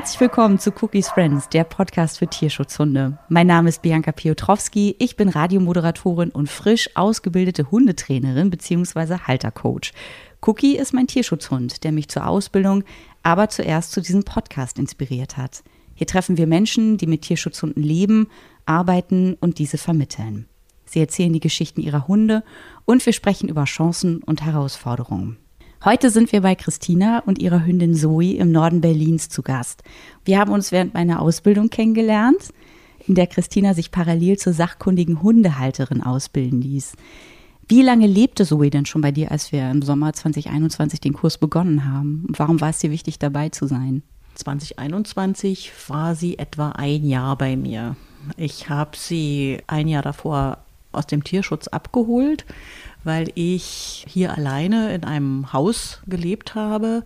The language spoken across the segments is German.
Herzlich willkommen zu Cookies Friends, der Podcast für Tierschutzhunde. Mein Name ist Bianca Piotrowski, ich bin Radiomoderatorin und frisch ausgebildete Hundetrainerin bzw. Haltercoach. Cookie ist mein Tierschutzhund, der mich zur Ausbildung, aber zuerst zu diesem Podcast inspiriert hat. Hier treffen wir Menschen, die mit Tierschutzhunden leben, arbeiten und diese vermitteln. Sie erzählen die Geschichten ihrer Hunde und wir sprechen über Chancen und Herausforderungen. Heute sind wir bei Christina und ihrer Hündin Zoe im Norden Berlins zu Gast. Wir haben uns während meiner Ausbildung kennengelernt, in der Christina sich parallel zur sachkundigen Hundehalterin ausbilden ließ. Wie lange lebte Zoe denn schon bei dir, als wir im Sommer 2021 den Kurs begonnen haben? Warum war es dir wichtig, dabei zu sein? 2021 war sie etwa ein Jahr bei mir. Ich habe sie ein Jahr davor aus dem Tierschutz abgeholt weil ich hier alleine in einem Haus gelebt habe,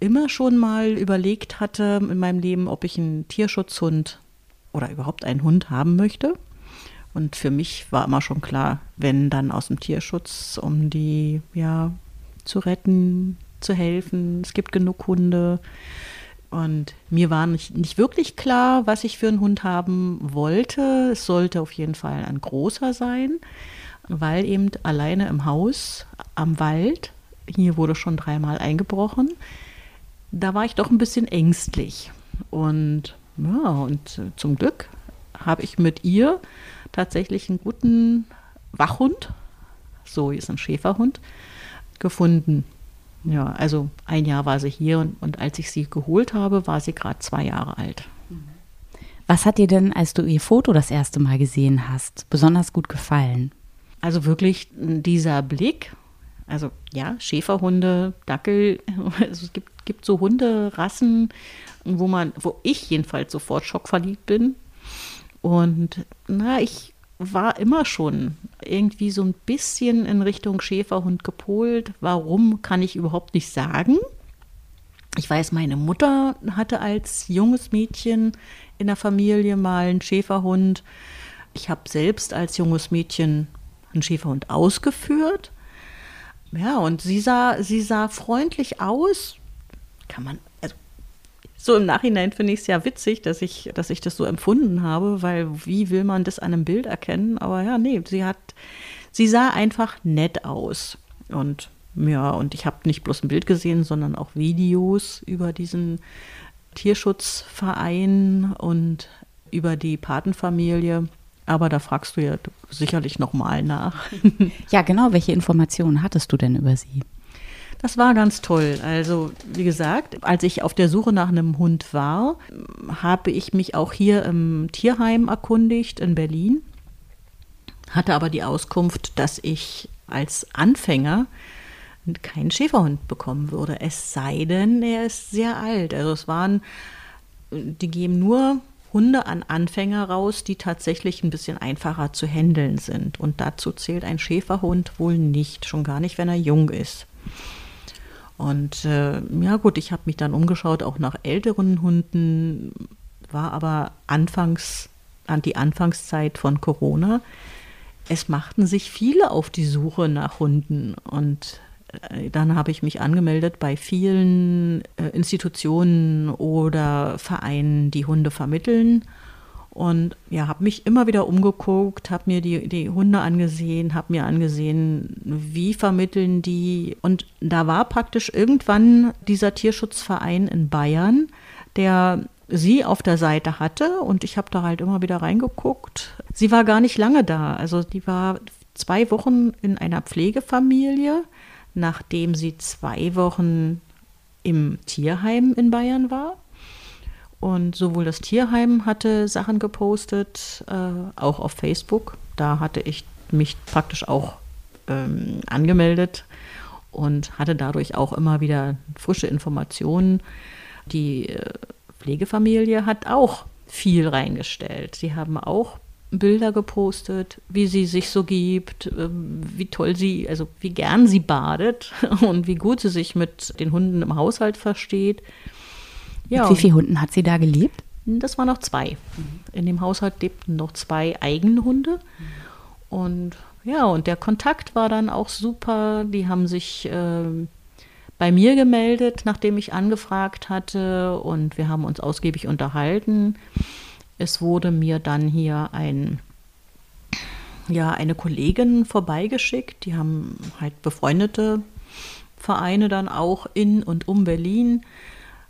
immer schon mal überlegt hatte in meinem Leben, ob ich einen Tierschutzhund oder überhaupt einen Hund haben möchte. Und für mich war immer schon klar, wenn dann aus dem Tierschutz, um die ja zu retten, zu helfen. Es gibt genug Hunde. Und mir war nicht, nicht wirklich klar, was ich für einen Hund haben wollte. Es sollte auf jeden Fall ein großer sein weil eben alleine im Haus am Wald, hier wurde schon dreimal eingebrochen, da war ich doch ein bisschen ängstlich. Und ja, und zum Glück habe ich mit ihr tatsächlich einen guten Wachhund, so ist ein Schäferhund, gefunden. Ja, also ein Jahr war sie hier und, und als ich sie geholt habe, war sie gerade zwei Jahre alt. Was hat dir denn, als du ihr Foto das erste Mal gesehen hast, besonders gut gefallen? Also wirklich dieser Blick, also ja, Schäferhunde, Dackel, also es gibt, gibt so Hunderassen, wo man, wo ich jedenfalls sofort schockverliebt bin. Und na, ich war immer schon irgendwie so ein bisschen in Richtung Schäferhund gepolt. Warum kann ich überhaupt nicht sagen? Ich weiß, meine Mutter hatte als junges Mädchen in der Familie mal einen Schäferhund. Ich habe selbst als junges Mädchen einen Schäferhund ausgeführt. Ja, und sie sah, sie sah freundlich aus. Kann man, also so im Nachhinein finde ich es ja witzig, dass ich, dass ich das so empfunden habe, weil wie will man das an einem Bild erkennen? Aber ja, nee, sie hat, sie sah einfach nett aus. Und ja, und ich habe nicht bloß ein Bild gesehen, sondern auch Videos über diesen Tierschutzverein und über die Patenfamilie. Aber da fragst du ja sicherlich nochmal nach. ja, genau. Welche Informationen hattest du denn über sie? Das war ganz toll. Also, wie gesagt, als ich auf der Suche nach einem Hund war, habe ich mich auch hier im Tierheim erkundigt in Berlin, hatte aber die Auskunft, dass ich als Anfänger keinen Schäferhund bekommen würde. Es sei denn, er ist sehr alt. Also es waren, die geben nur Hunde an Anfänger raus, die tatsächlich ein bisschen einfacher zu handeln sind. Und dazu zählt ein Schäferhund wohl nicht, schon gar nicht, wenn er jung ist. Und äh, ja gut, ich habe mich dann umgeschaut, auch nach älteren Hunden, war aber anfangs, an die Anfangszeit von Corona. Es machten sich viele auf die Suche nach Hunden und dann habe ich mich angemeldet bei vielen äh, Institutionen oder Vereinen, die Hunde vermitteln. Und ja, habe mich immer wieder umgeguckt, habe mir die, die Hunde angesehen, habe mir angesehen, wie vermitteln die. Und da war praktisch irgendwann dieser Tierschutzverein in Bayern, der sie auf der Seite hatte und ich habe da halt immer wieder reingeguckt. Sie war gar nicht lange da. Also die war zwei Wochen in einer Pflegefamilie nachdem sie zwei Wochen im Tierheim in Bayern war. Und sowohl das Tierheim hatte Sachen gepostet, äh, auch auf Facebook. Da hatte ich mich praktisch auch ähm, angemeldet und hatte dadurch auch immer wieder frische Informationen. Die äh, Pflegefamilie hat auch viel reingestellt. Sie haben auch Bilder gepostet, wie sie sich so gibt, ähm, wie toll sie, also wie gern sie badet und wie gut sie sich mit den Hunden im Haushalt versteht. Ja, mit wie viele Hunden hat sie da gelebt? Das waren noch zwei. In dem Haushalt lebten noch zwei eigene Hunde. Und ja, und der Kontakt war dann auch super. Die haben sich äh, bei mir gemeldet, nachdem ich angefragt hatte. Und wir haben uns ausgiebig unterhalten. Es wurde mir dann hier ein, ja, eine Kollegin vorbeigeschickt. Die haben halt befreundete Vereine dann auch in und um Berlin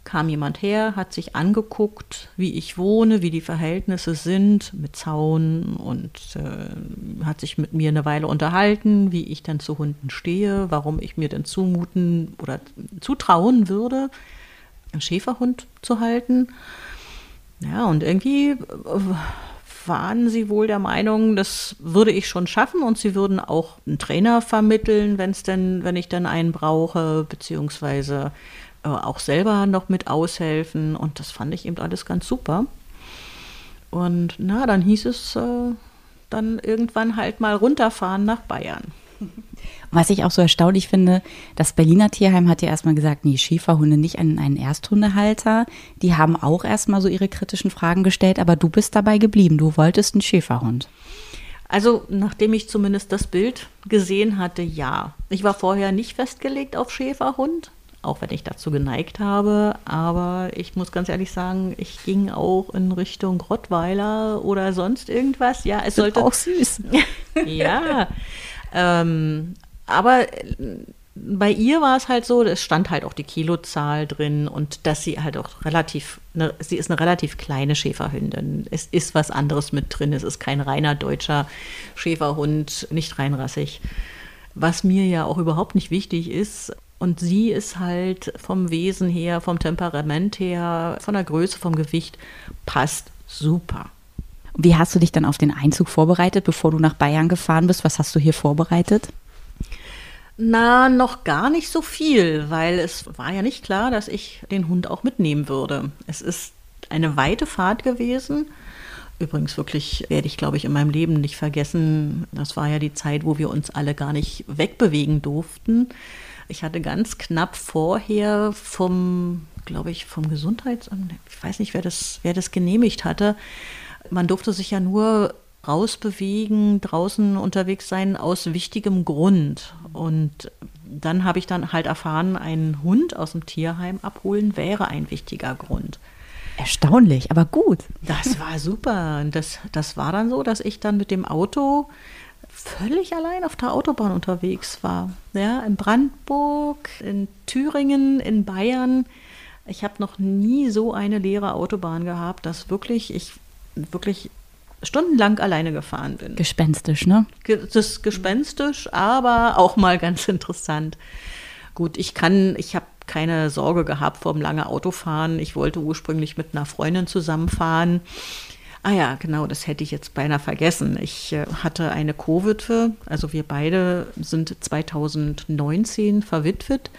kam jemand her, hat sich angeguckt, wie ich wohne, wie die Verhältnisse sind mit Zaun und äh, hat sich mit mir eine Weile unterhalten, wie ich dann zu Hunden stehe, warum ich mir denn zumuten oder zutrauen würde, einen Schäferhund zu halten. Ja, und irgendwie äh, waren sie wohl der Meinung, das würde ich schon schaffen und sie würden auch einen Trainer vermitteln, wenn es denn, wenn ich dann einen brauche, beziehungsweise äh, auch selber noch mit aushelfen. Und das fand ich eben alles ganz super. Und na, dann hieß es äh, dann irgendwann halt mal runterfahren nach Bayern. Was ich auch so erstaunlich finde, das Berliner Tierheim hat ja erstmal gesagt, nee, Schäferhunde nicht an einen Ersthundehalter. Die haben auch erstmal so ihre kritischen Fragen gestellt, aber du bist dabei geblieben. Du wolltest einen Schäferhund. Also, nachdem ich zumindest das Bild gesehen hatte, ja. Ich war vorher nicht festgelegt auf Schäferhund auch wenn ich dazu geneigt habe. Aber ich muss ganz ehrlich sagen, ich ging auch in Richtung Rottweiler oder sonst irgendwas. Ja, es sollte auch süß. ja, ähm, aber bei ihr war es halt so, es stand halt auch die Kilozahl drin und dass sie halt auch relativ, ne, sie ist eine relativ kleine Schäferhündin. Es ist was anderes mit drin. Es ist kein reiner deutscher Schäferhund, nicht reinrassig. Was mir ja auch überhaupt nicht wichtig ist, und sie ist halt vom Wesen her, vom Temperament her, von der Größe, vom Gewicht, passt super. Wie hast du dich dann auf den Einzug vorbereitet, bevor du nach Bayern gefahren bist? Was hast du hier vorbereitet? Na, noch gar nicht so viel, weil es war ja nicht klar, dass ich den Hund auch mitnehmen würde. Es ist eine weite Fahrt gewesen. Übrigens wirklich werde ich, glaube ich, in meinem Leben nicht vergessen. Das war ja die Zeit, wo wir uns alle gar nicht wegbewegen durften. Ich hatte ganz knapp vorher vom, glaube ich, vom Gesundheitsamt, ich weiß nicht, wer das, wer das genehmigt hatte, man durfte sich ja nur rausbewegen, draußen unterwegs sein aus wichtigem Grund. Und dann habe ich dann halt erfahren, einen Hund aus dem Tierheim abholen wäre ein wichtiger Grund. Erstaunlich, aber gut. Das war super. Und das, das war dann so, dass ich dann mit dem Auto völlig allein auf der Autobahn unterwegs war. Ja, in Brandenburg, in Thüringen, in Bayern. Ich habe noch nie so eine leere Autobahn gehabt, dass wirklich ich wirklich stundenlang alleine gefahren bin. Gespenstisch, ne? Das ist gespenstisch, aber auch mal ganz interessant. Gut, ich kann, ich habe keine Sorge gehabt vor dem langen Autofahren. Ich wollte ursprünglich mit einer Freundin zusammenfahren. Ah ja, genau, das hätte ich jetzt beinahe vergessen. Ich äh, hatte eine Co-Witwe, also wir beide sind 2019 verwitwet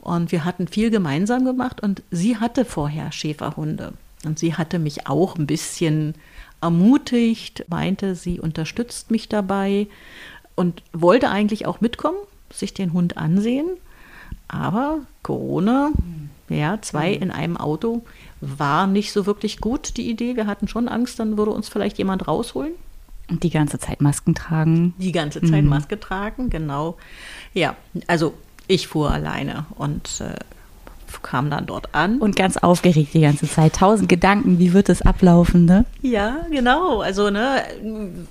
und wir hatten viel gemeinsam gemacht und sie hatte vorher Schäferhunde und sie hatte mich auch ein bisschen ermutigt, meinte, sie unterstützt mich dabei und wollte eigentlich auch mitkommen, sich den Hund ansehen, aber Corona, ja, zwei mhm. in einem Auto, war nicht so wirklich gut, die Idee. Wir hatten schon Angst, dann würde uns vielleicht jemand rausholen. Und die ganze Zeit Masken tragen. Die ganze Zeit mhm. Maske tragen, genau. Ja, also ich fuhr alleine und äh, kam dann dort an. Und ganz aufgeregt die ganze Zeit. Tausend Gedanken, wie wird es ablaufen, ne? Ja, genau. Also, ne,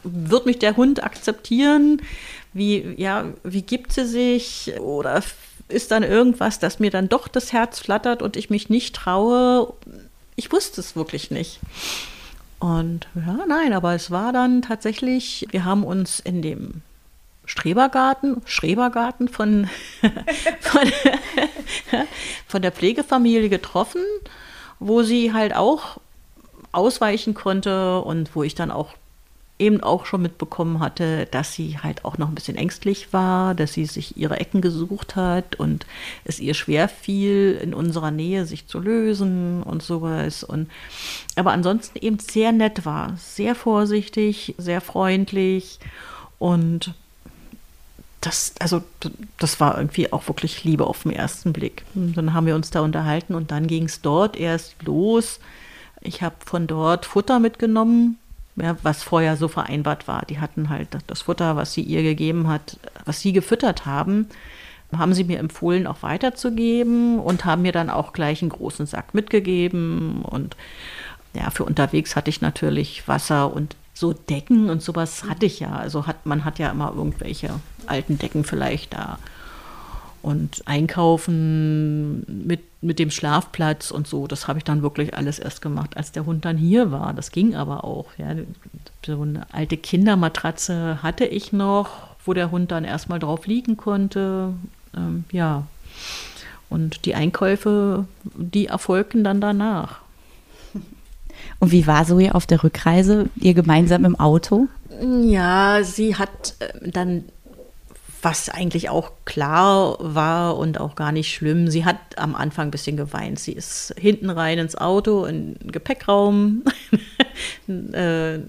wird mich der Hund akzeptieren? Wie, ja, wie gibt sie sich? Oder ist dann irgendwas, dass mir dann doch das Herz flattert und ich mich nicht traue. Ich wusste es wirklich nicht. Und ja, nein, aber es war dann tatsächlich, wir haben uns in dem Strebergarten, Schrebergarten von, von, von der Pflegefamilie getroffen, wo sie halt auch ausweichen konnte und wo ich dann auch eben auch schon mitbekommen hatte, dass sie halt auch noch ein bisschen ängstlich war, dass sie sich ihre Ecken gesucht hat und es ihr schwer fiel, in unserer Nähe sich zu lösen und sowas. Und aber ansonsten eben sehr nett war, sehr vorsichtig, sehr freundlich und das, also das war irgendwie auch wirklich Liebe auf den ersten Blick. Und dann haben wir uns da unterhalten und dann ging es dort erst los. Ich habe von dort Futter mitgenommen, ja, was vorher so vereinbart war. Die hatten halt das Futter, was sie ihr gegeben hat, was sie gefüttert haben, haben sie mir empfohlen, auch weiterzugeben und haben mir dann auch gleich einen großen Sack mitgegeben. Und ja, für unterwegs hatte ich natürlich Wasser und so Decken und sowas hatte ich ja. Also hat, man hat ja immer irgendwelche alten Decken vielleicht da. Und einkaufen mit, mit dem Schlafplatz und so, das habe ich dann wirklich alles erst gemacht, als der Hund dann hier war. Das ging aber auch. Ja. So eine alte Kindermatratze hatte ich noch, wo der Hund dann erstmal drauf liegen konnte. Ähm, ja. Und die Einkäufe, die erfolgten dann danach. Und wie war so ihr auf der Rückreise, ihr gemeinsam im Auto? Ja, sie hat äh, dann was eigentlich auch klar war und auch gar nicht schlimm. Sie hat am Anfang ein bisschen geweint. Sie ist hinten rein ins Auto, in den Gepäckraum. Äh,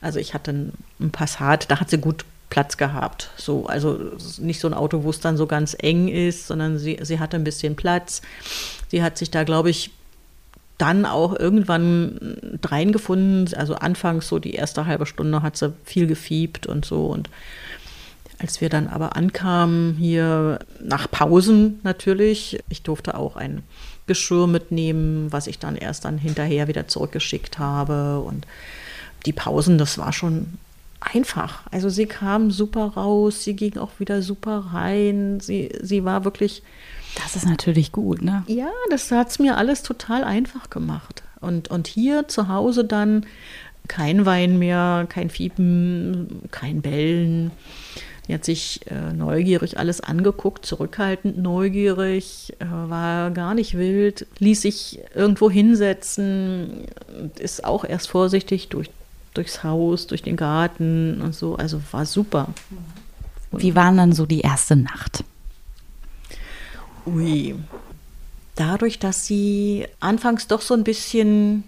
also ich hatte ein Passat, da hat sie gut Platz gehabt. So, also nicht so ein Auto, wo es dann so ganz eng ist, sondern sie, sie hatte ein bisschen Platz. Sie hat sich da, glaube ich, dann auch irgendwann reingefunden. Also anfangs so die erste halbe Stunde hat sie viel gefiebt und so und als wir dann aber ankamen, hier nach Pausen natürlich, ich durfte auch ein Geschirr mitnehmen, was ich dann erst dann hinterher wieder zurückgeschickt habe. Und die Pausen, das war schon einfach. Also sie kam super raus, sie ging auch wieder super rein. Sie, sie war wirklich. Das ist natürlich gut, ne? Ja, das hat es mir alles total einfach gemacht. Und, und hier zu Hause dann kein Wein mehr, kein Fiepen, kein Bellen. Die hat sich äh, neugierig alles angeguckt, zurückhaltend neugierig, äh, war gar nicht wild, ließ sich irgendwo hinsetzen, ist auch erst vorsichtig durch, durchs Haus, durch den Garten und so. Also war super. Wie war dann so die erste Nacht? Ui. Dadurch, dass sie anfangs doch so ein bisschen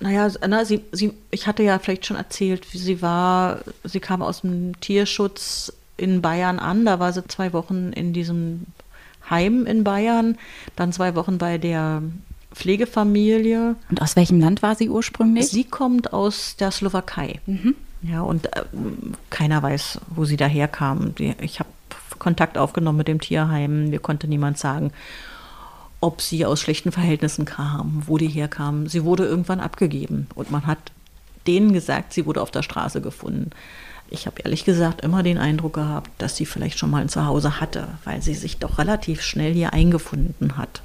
naja, na, sie, sie, ich hatte ja vielleicht schon erzählt, wie sie war, sie kam aus dem Tierschutz in Bayern an. Da war sie zwei Wochen in diesem Heim in Bayern, dann zwei Wochen bei der Pflegefamilie. Und aus welchem Land war sie ursprünglich? Sie kommt aus der Slowakei. Mhm. Ja, und äh, keiner weiß, wo sie daherkam. Ich habe Kontakt aufgenommen mit dem Tierheim. Mir konnte niemand sagen, ob sie aus schlechten Verhältnissen kam, wo die herkam. Sie wurde irgendwann abgegeben und man hat denen gesagt, sie wurde auf der Straße gefunden. Ich habe ehrlich gesagt immer den Eindruck gehabt, dass sie vielleicht schon mal ein Zuhause hatte, weil sie sich doch relativ schnell hier eingefunden hat.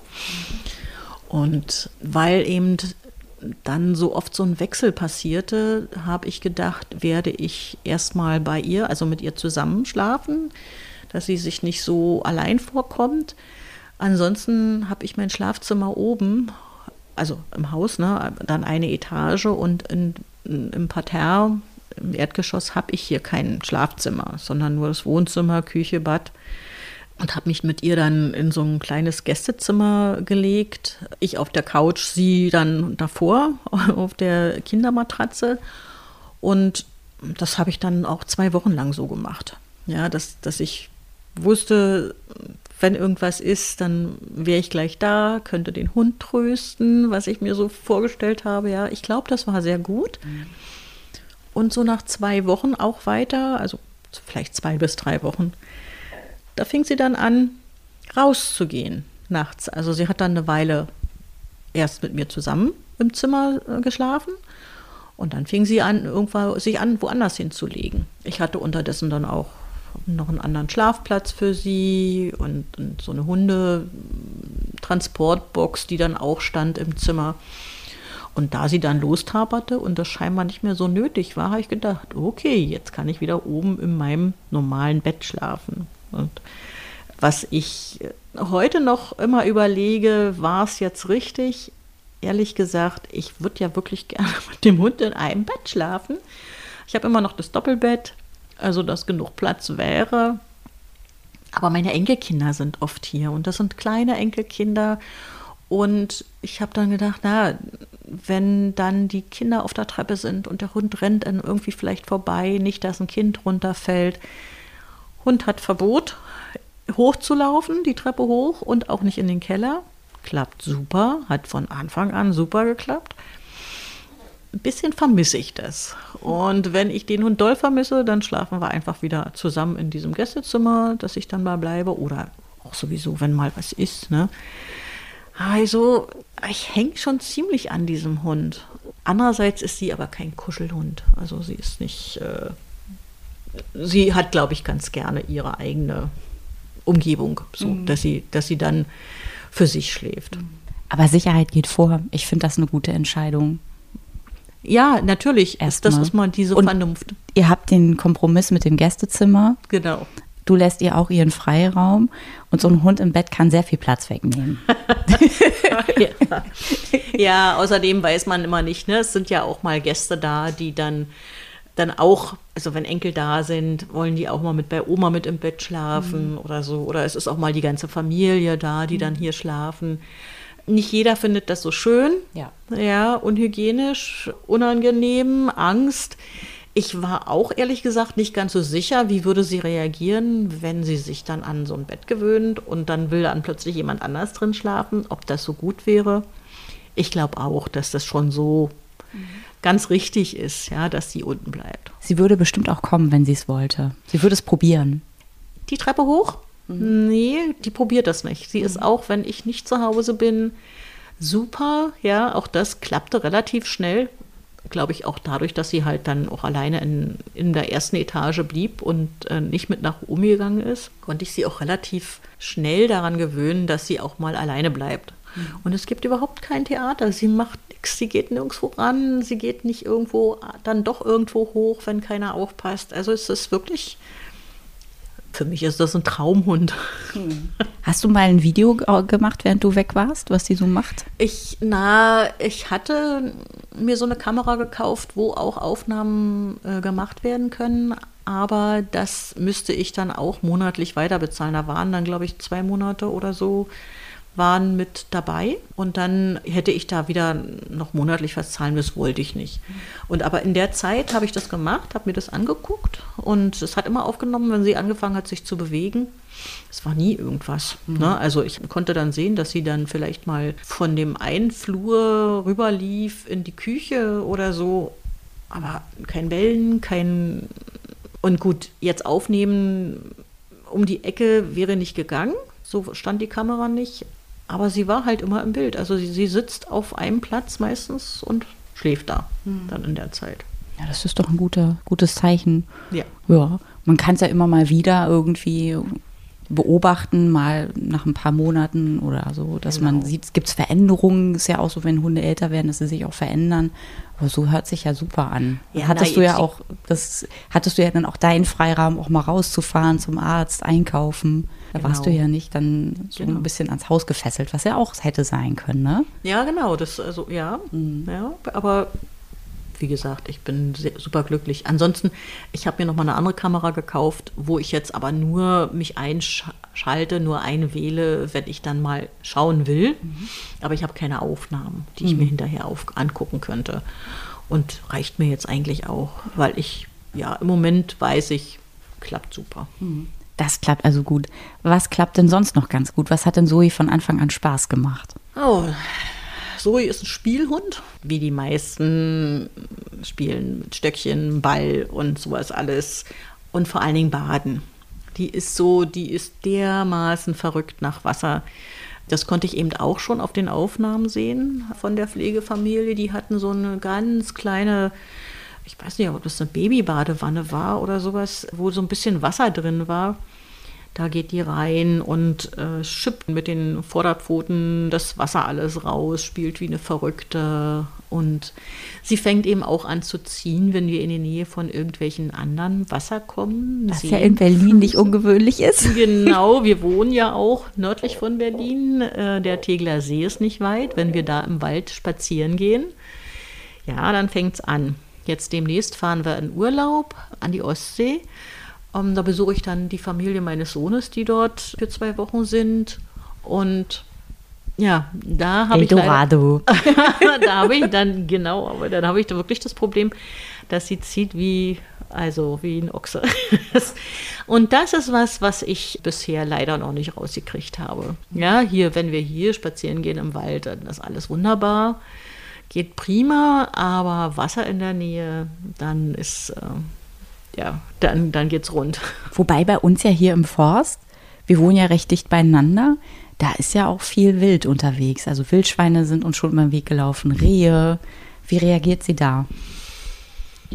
Und weil eben dann so oft so ein Wechsel passierte, habe ich gedacht, werde ich erstmal bei ihr, also mit ihr zusammen schlafen, dass sie sich nicht so allein vorkommt. Ansonsten habe ich mein Schlafzimmer oben, also im Haus, ne, dann eine Etage und in, in, im Parterre im Erdgeschoss habe ich hier kein Schlafzimmer, sondern nur das Wohnzimmer, Küche, Bad. Und habe mich mit ihr dann in so ein kleines Gästezimmer gelegt. Ich auf der Couch, sie dann davor auf der Kindermatratze. Und das habe ich dann auch zwei Wochen lang so gemacht. Ja, dass, dass ich wusste, wenn irgendwas ist, dann wäre ich gleich da, könnte den Hund trösten, was ich mir so vorgestellt habe. Ja, ich glaube, das war sehr gut. Mhm. Und so nach zwei Wochen auch weiter, also vielleicht zwei bis drei Wochen, da fing sie dann an, rauszugehen nachts. Also sie hat dann eine Weile erst mit mir zusammen im Zimmer äh, geschlafen und dann fing sie an, irgendwann sich an, woanders hinzulegen. Ich hatte unterdessen dann auch noch einen anderen Schlafplatz für sie und, und so eine Hundetransportbox, die dann auch stand im Zimmer. Und da sie dann lostaperte und das scheinbar nicht mehr so nötig war, habe ich gedacht, okay, jetzt kann ich wieder oben in meinem normalen Bett schlafen. Und was ich heute noch immer überlege, war es jetzt richtig? Ehrlich gesagt, ich würde ja wirklich gerne mit dem Hund in einem Bett schlafen. Ich habe immer noch das Doppelbett, also dass genug Platz wäre. Aber meine Enkelkinder sind oft hier und das sind kleine Enkelkinder. Und ich habe dann gedacht, na, wenn dann die Kinder auf der Treppe sind und der Hund rennt dann irgendwie vielleicht vorbei, nicht, dass ein Kind runterfällt. Hund hat Verbot, hochzulaufen, die Treppe hoch und auch nicht in den Keller. Klappt super, hat von Anfang an super geklappt. Ein bisschen vermisse ich das. Und wenn ich den Hund doll vermisse, dann schlafen wir einfach wieder zusammen in diesem Gästezimmer, dass ich dann mal bleibe. Oder auch sowieso, wenn mal was ist. Ne? Also, ich hänge schon ziemlich an diesem Hund. Andererseits ist sie aber kein Kuschelhund. Also sie ist nicht. Äh, sie hat, glaube ich, ganz gerne ihre eigene Umgebung, so mhm. dass sie, dass sie dann für sich schläft. Aber Sicherheit geht vor. Ich finde das eine gute Entscheidung. Ja, natürlich. Erst das ist mal diese Und Vernunft. Ihr habt den Kompromiss mit dem Gästezimmer. Genau. Du lässt ihr auch ihren Freiraum und so ein Hund im Bett kann sehr viel Platz wegnehmen. ja. ja, außerdem weiß man immer nicht, ne? Es sind ja auch mal Gäste da, die dann dann auch, also wenn Enkel da sind, wollen die auch mal mit bei Oma mit im Bett schlafen mhm. oder so. Oder es ist auch mal die ganze Familie da, die mhm. dann hier schlafen. Nicht jeder findet das so schön. Ja. Ja, unhygienisch, unangenehm, Angst. Ich war auch ehrlich gesagt nicht ganz so sicher, wie würde sie reagieren, wenn sie sich dann an so ein Bett gewöhnt und dann will dann plötzlich jemand anders drin schlafen, ob das so gut wäre. Ich glaube auch, dass das schon so mhm ganz richtig ist, ja, dass sie unten bleibt. Sie würde bestimmt auch kommen, wenn sie es wollte. Sie würde es probieren. Die Treppe hoch? Mhm. Nee, die probiert das nicht. Sie mhm. ist auch, wenn ich nicht zu Hause bin, super. Ja, auch das klappte relativ schnell. Glaube ich auch dadurch, dass sie halt dann auch alleine in, in der ersten Etage blieb und äh, nicht mit nach oben gegangen ist, konnte ich sie auch relativ schnell daran gewöhnen, dass sie auch mal alleine bleibt. Mhm. Und es gibt überhaupt kein Theater. Sie macht nichts, sie geht nirgendwo ran, sie geht nicht irgendwo, dann doch irgendwo hoch, wenn keiner aufpasst. Also es ist wirklich, für mich ist das ein Traumhund. Hm. Hast du mal ein Video gemacht, während du weg warst, was sie so macht? Ich, na, ich hatte mir so eine Kamera gekauft, wo auch Aufnahmen äh, gemacht werden können, aber das müsste ich dann auch monatlich weiterbezahlen. Da waren dann, glaube ich, zwei Monate oder so waren mit dabei und dann hätte ich da wieder noch monatlich was zahlen, das wollte ich nicht. Und aber in der Zeit habe ich das gemacht, habe mir das angeguckt und es hat immer aufgenommen, wenn sie angefangen hat, sich zu bewegen. Es war nie irgendwas. Mhm. Ne? Also ich konnte dann sehen, dass sie dann vielleicht mal von dem einen Flur rüberlief in die Küche oder so, aber kein Bellen, kein und gut, jetzt aufnehmen um die Ecke wäre nicht gegangen. So stand die Kamera nicht. Aber sie war halt immer im Bild. Also sie, sie sitzt auf einem Platz meistens und schläft da mhm. dann in der Zeit. Ja, das ist doch ein guter, gutes Zeichen. Ja. Ja. Man kann es ja immer mal wieder irgendwie beobachten, mal nach ein paar Monaten oder so, dass genau. man sieht, es gibt Veränderungen. Ist ja auch so, wenn Hunde älter werden, dass sie sich auch verändern. Aber so hört sich ja super an. Ja, hattest du ja auch, das hattest du ja dann auch deinen Freiraum, auch mal rauszufahren zum Arzt, einkaufen. Da genau. warst du ja nicht dann so genau. ein bisschen ans Haus gefesselt, was ja auch hätte sein können, ne? Ja, genau. Das, also, ja, mhm. ja. Aber wie gesagt, ich bin sehr, super glücklich. Ansonsten, ich habe mir noch mal eine andere Kamera gekauft, wo ich jetzt aber nur mich einschalte, nur einwähle, wenn ich dann mal schauen will. Mhm. Aber ich habe keine Aufnahmen, die ich mhm. mir hinterher auf, angucken könnte. Und reicht mir jetzt eigentlich auch, weil ich, ja, im Moment weiß ich, klappt super. Mhm. Das klappt also gut. Was klappt denn sonst noch ganz gut? Was hat denn Zoe von Anfang an Spaß gemacht? Oh, Zoe ist ein Spielhund, wie die meisten spielen mit Stöckchen, Ball und sowas alles. Und vor allen Dingen baden. Die ist so, die ist dermaßen verrückt nach Wasser. Das konnte ich eben auch schon auf den Aufnahmen sehen von der Pflegefamilie. Die hatten so eine ganz kleine ich weiß nicht, ob das eine Babybadewanne war oder sowas, wo so ein bisschen Wasser drin war. Da geht die rein und äh, schippt mit den Vorderpfoten das Wasser alles raus, spielt wie eine Verrückte. Und sie fängt eben auch an zu ziehen, wenn wir in die Nähe von irgendwelchen anderen Wasser kommen. Was ja in Berlin nicht ungewöhnlich ist. Genau, wir wohnen ja auch nördlich von Berlin. Äh, der Tegler See ist nicht weit. Wenn wir da im Wald spazieren gehen, ja, dann fängt es an. Jetzt demnächst fahren wir in Urlaub an die Ostsee. Ähm, da besuche ich dann die Familie meines Sohnes, die dort für zwei Wochen sind. Und ja, da habe ich. Eldorado. da habe ich dann, genau, aber dann habe ich da wirklich das Problem, dass sie zieht wie, also wie ein Ochse. Und das ist was, was ich bisher leider noch nicht rausgekriegt habe. Ja, hier, wenn wir hier spazieren gehen im Wald, dann ist alles wunderbar. Geht prima, aber Wasser in der Nähe, dann ist, äh, ja, dann, dann geht's rund. Wobei bei uns ja hier im Forst, wir wohnen ja recht dicht beieinander, da ist ja auch viel Wild unterwegs. Also Wildschweine sind uns schon über den Weg gelaufen, Rehe. Wie reagiert sie da?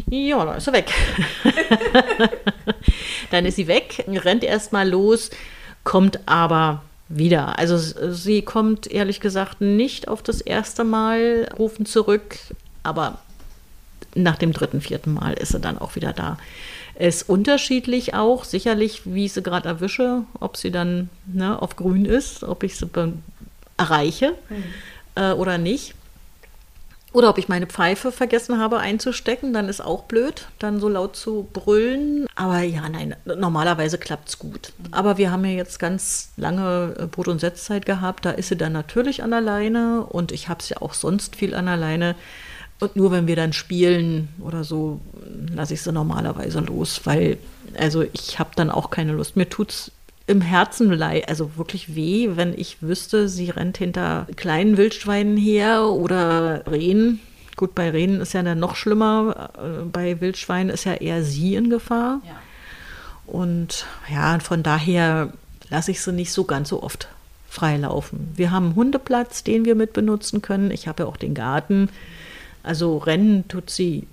Ja, dann ist sie weg. dann ist sie weg, rennt erstmal los, kommt aber wieder. Also sie kommt ehrlich gesagt nicht auf das erste Mal rufen zurück, aber nach dem dritten, vierten Mal ist sie dann auch wieder da. Ist unterschiedlich auch, sicherlich, wie ich sie gerade erwische, ob sie dann ne, auf grün ist, ob ich sie erreiche mhm. äh, oder nicht. Oder ob ich meine Pfeife vergessen habe einzustecken, dann ist auch blöd, dann so laut zu brüllen. Aber ja, nein, normalerweise klappt es gut. Aber wir haben ja jetzt ganz lange äh, Brot- und Setzzeit gehabt, da ist sie dann natürlich an der Leine und ich habe es ja auch sonst viel an der Leine. Und nur wenn wir dann spielen oder so, lasse ich sie normalerweise los, weil also ich habe dann auch keine Lust. Mir tut es im Herzen leid, also wirklich weh, wenn ich wüsste, sie rennt hinter kleinen Wildschweinen her oder Rehen. Gut, bei Rehen ist ja dann noch schlimmer. Äh, bei Wildschweinen ist ja eher sie in Gefahr. Ja. Und ja, von daher lasse ich sie nicht so ganz so oft freilaufen. Wir haben einen Hundeplatz, den wir mit benutzen können. Ich habe ja auch den Garten. Also rennen tut sie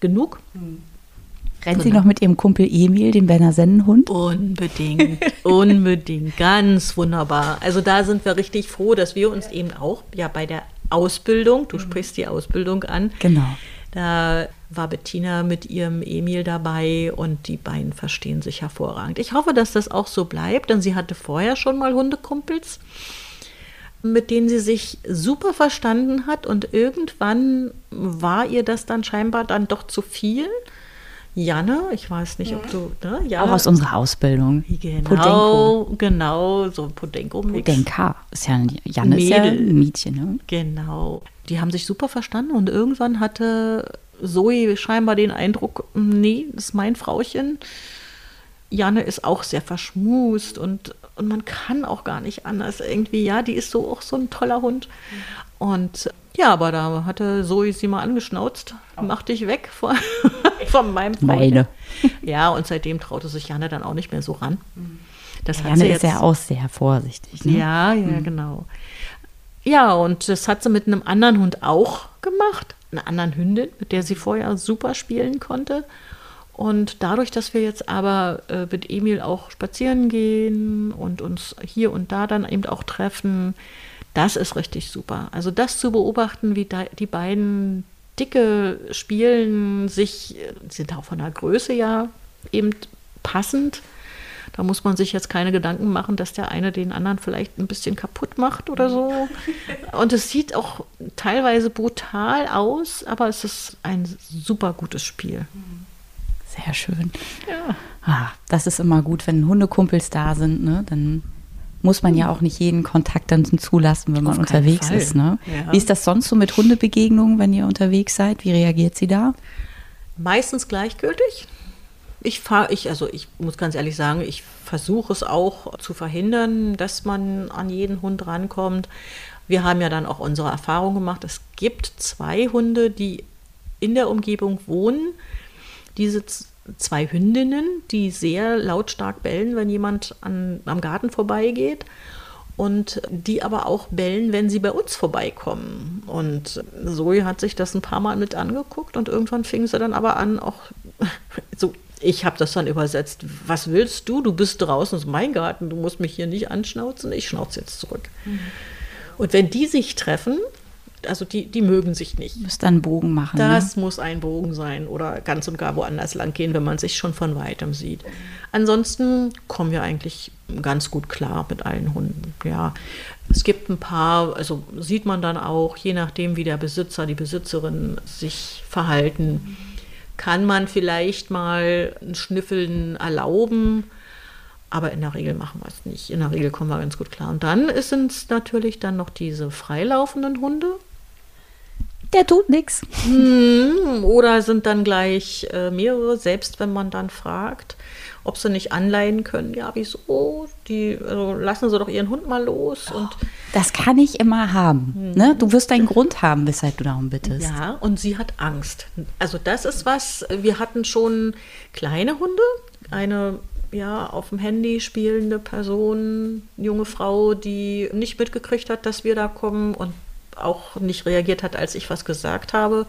genug. Mhm. Rennt sie noch mit ihrem Kumpel Emil, dem Berner Sennenhund? Unbedingt, unbedingt, ganz wunderbar. Also da sind wir richtig froh, dass wir uns eben auch ja bei der Ausbildung, du mhm. sprichst die Ausbildung an. Genau. Da war Bettina mit ihrem Emil dabei und die beiden verstehen sich hervorragend. Ich hoffe, dass das auch so bleibt, denn sie hatte vorher schon mal Hundekumpels, mit denen sie sich super verstanden hat und irgendwann war ihr das dann scheinbar dann doch zu viel. Janne, ich weiß nicht, ob du, ne? Ja. Auch aus unserer Ausbildung. Genau, Podenko. genau, so ein Podenko-Mix. Podenka, ist ja, Janne ist ja ein Mädchen, ne? Genau. Die haben sich super verstanden und irgendwann hatte Zoe scheinbar den Eindruck, nee, das ist mein Frauchen. Janne ist auch sehr verschmust und, und man kann auch gar nicht anders. Irgendwie, ja, die ist so auch so ein toller Hund. Und ja, aber da hatte Zoe sie mal angeschnauzt, oh. mach dich weg von, von meinem Freund. Meine. Ja, und seitdem traute sich Janne dann auch nicht mehr so ran. Das ja, Janne ist ja auch sehr vorsichtig. Ne? Ja, ja, mhm. genau. Ja, und das hat sie mit einem anderen Hund auch gemacht, einer anderen Hündin, mit der sie vorher super spielen konnte. Und dadurch, dass wir jetzt aber äh, mit Emil auch spazieren gehen und uns hier und da dann eben auch treffen, das ist richtig super. Also das zu beobachten, wie die beiden Dicke spielen, sich, sind auch von der Größe ja eben passend. Da muss man sich jetzt keine Gedanken machen, dass der eine den anderen vielleicht ein bisschen kaputt macht oder so. Und es sieht auch teilweise brutal aus, aber es ist ein super gutes Spiel. Sehr schön. Ja. Ah, das ist immer gut, wenn Hundekumpels da sind, ne? Dann muss man ja auch nicht jeden Kontakt dann zulassen, wenn man unterwegs Fall. ist. Ne? Ja. Wie ist das sonst so mit Hundebegegnungen, wenn ihr unterwegs seid? Wie reagiert sie da? Meistens gleichgültig. Ich fahre, ich, also ich muss ganz ehrlich sagen, ich versuche es auch zu verhindern, dass man an jeden Hund rankommt. Wir haben ja dann auch unsere Erfahrung gemacht. Es gibt zwei Hunde, die in der Umgebung wohnen. Diese zwei Hündinnen, die sehr lautstark bellen, wenn jemand an, am Garten vorbeigeht. Und die aber auch bellen, wenn sie bei uns vorbeikommen. Und Zoe hat sich das ein paar Mal mit angeguckt und irgendwann fing sie dann aber an, auch so ich habe das dann übersetzt. Was willst du? Du bist draußen, das ist mein Garten, du musst mich hier nicht anschnauzen, ich schnauze jetzt zurück. Mhm. Und wenn die sich treffen, also die, die mögen sich nicht. Müsst dann einen Bogen machen. Das ne? muss ein Bogen sein oder ganz und gar woanders lang gehen, wenn man sich schon von weitem sieht. Ansonsten kommen wir eigentlich ganz gut klar mit allen Hunden. Ja, es gibt ein paar, also sieht man dann auch, je nachdem, wie der Besitzer, die Besitzerin sich verhalten, kann man vielleicht mal ein Schnüffeln erlauben. Aber in der Regel machen wir es nicht. In der Regel kommen wir ganz gut klar. Und dann sind es natürlich dann noch diese freilaufenden Hunde. Der tut nichts. Hm, oder sind dann gleich äh, mehrere, selbst wenn man dann fragt, ob sie nicht anleihen können. Ja, wieso? Die also lassen sie doch ihren Hund mal los. Und Das kann ich immer haben. Ne? Du wirst einen Grund haben, weshalb du darum bittest. ja, und sie hat Angst. Also das ist was, wir hatten schon kleine Hunde, eine ja, auf dem Handy spielende Person, junge Frau, die nicht mitgekriegt hat, dass wir da kommen und auch nicht reagiert hat, als ich was gesagt habe.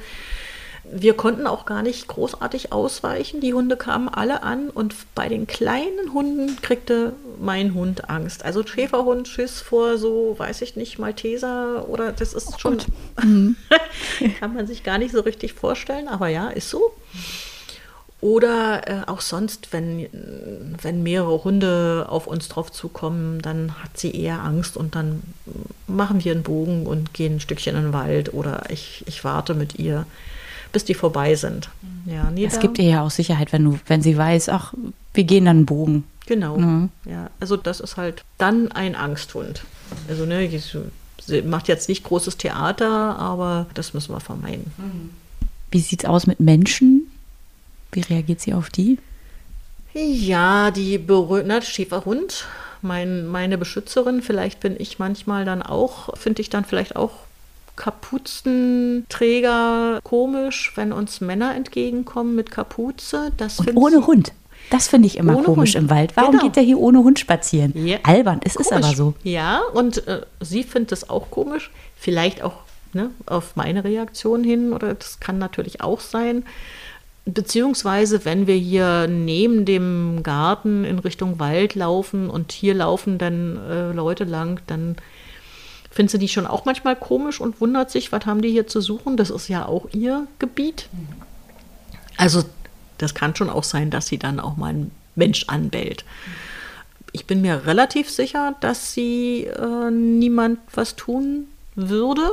Wir konnten auch gar nicht großartig ausweichen. Die Hunde kamen alle an und bei den kleinen Hunden kriegte mein Hund Angst. Also Schäferhund, Schiss vor so, weiß ich nicht, Malteser oder das ist schon, kann man sich gar nicht so richtig vorstellen, aber ja, ist so. Oder äh, auch sonst, wenn, wenn mehrere Hunde auf uns drauf zukommen, dann hat sie eher Angst und dann machen wir einen Bogen und gehen ein Stückchen in den Wald oder ich, ich warte mit ihr, bis die vorbei sind. Ja, nee, Es gibt ihr ja auch Sicherheit, wenn du, wenn sie weiß, ach, wir gehen dann einen Bogen. Genau. Mhm. Ja, also das ist halt dann ein Angsthund. Also ne, sie macht jetzt nicht großes Theater, aber das müssen wir vermeiden. Wie sieht's aus mit Menschen? Wie reagiert sie auf die? Ja, die berührt, na, Schäferhund, mein, meine Beschützerin, vielleicht bin ich manchmal dann auch, finde ich dann vielleicht auch Kapuzenträger komisch, wenn uns Männer entgegenkommen mit Kapuze. Das Und ohne Hund. Das finde ich immer Ohne komisch Hund. im Wald. Warum Genau. geht der hier ohne Hund spazieren? Ja. Albern, es ist Komisch. aber so. Ja, und äh, sie findet es auch komisch. Vielleicht auch ne, auf meine Reaktion hin, oder das kann natürlich auch sein. Beziehungsweise, wenn wir hier neben dem Garten in Richtung Wald laufen und hier laufen dann äh, Leute lang, dann findet sie die schon auch manchmal komisch und wundert sich, was haben die hier zu suchen? Das ist ja auch ihr Gebiet. Also, das kann schon auch sein, dass sie dann auch mal einen Mensch anbellt. Ich bin mir relativ sicher, dass sie äh, niemand was tun würde.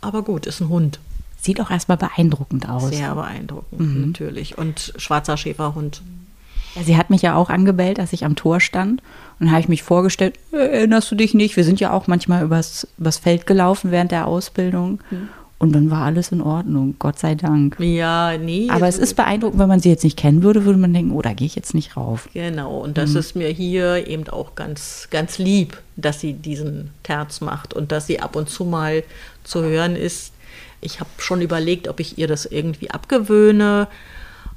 Aber gut, ist ein Hund. Sieht auch erstmal beeindruckend aus. Sehr beeindruckend, natürlich. Und schwarzer Schäferhund. Ja, sie hat mich ja auch angebellt, als ich am Tor stand. Und habe ich mich vorgestellt, äh, erinnerst du dich nicht? Wir sind ja auch manchmal übers, übers Feld gelaufen während der Ausbildung. Und dann war alles in Ordnung, Gott sei Dank. Ja, nee. Aber es ist beeindruckend, wenn man sie jetzt nicht kennen würde, würde man denken, oh, da gehe ich jetzt nicht rauf. Genau, und das ist mir hier eben auch ganz, ganz lieb, dass sie diesen Terz macht und dass sie ab und zu mal zu hören ist. Ich habe schon überlegt, ob ich ihr das irgendwie abgewöhne,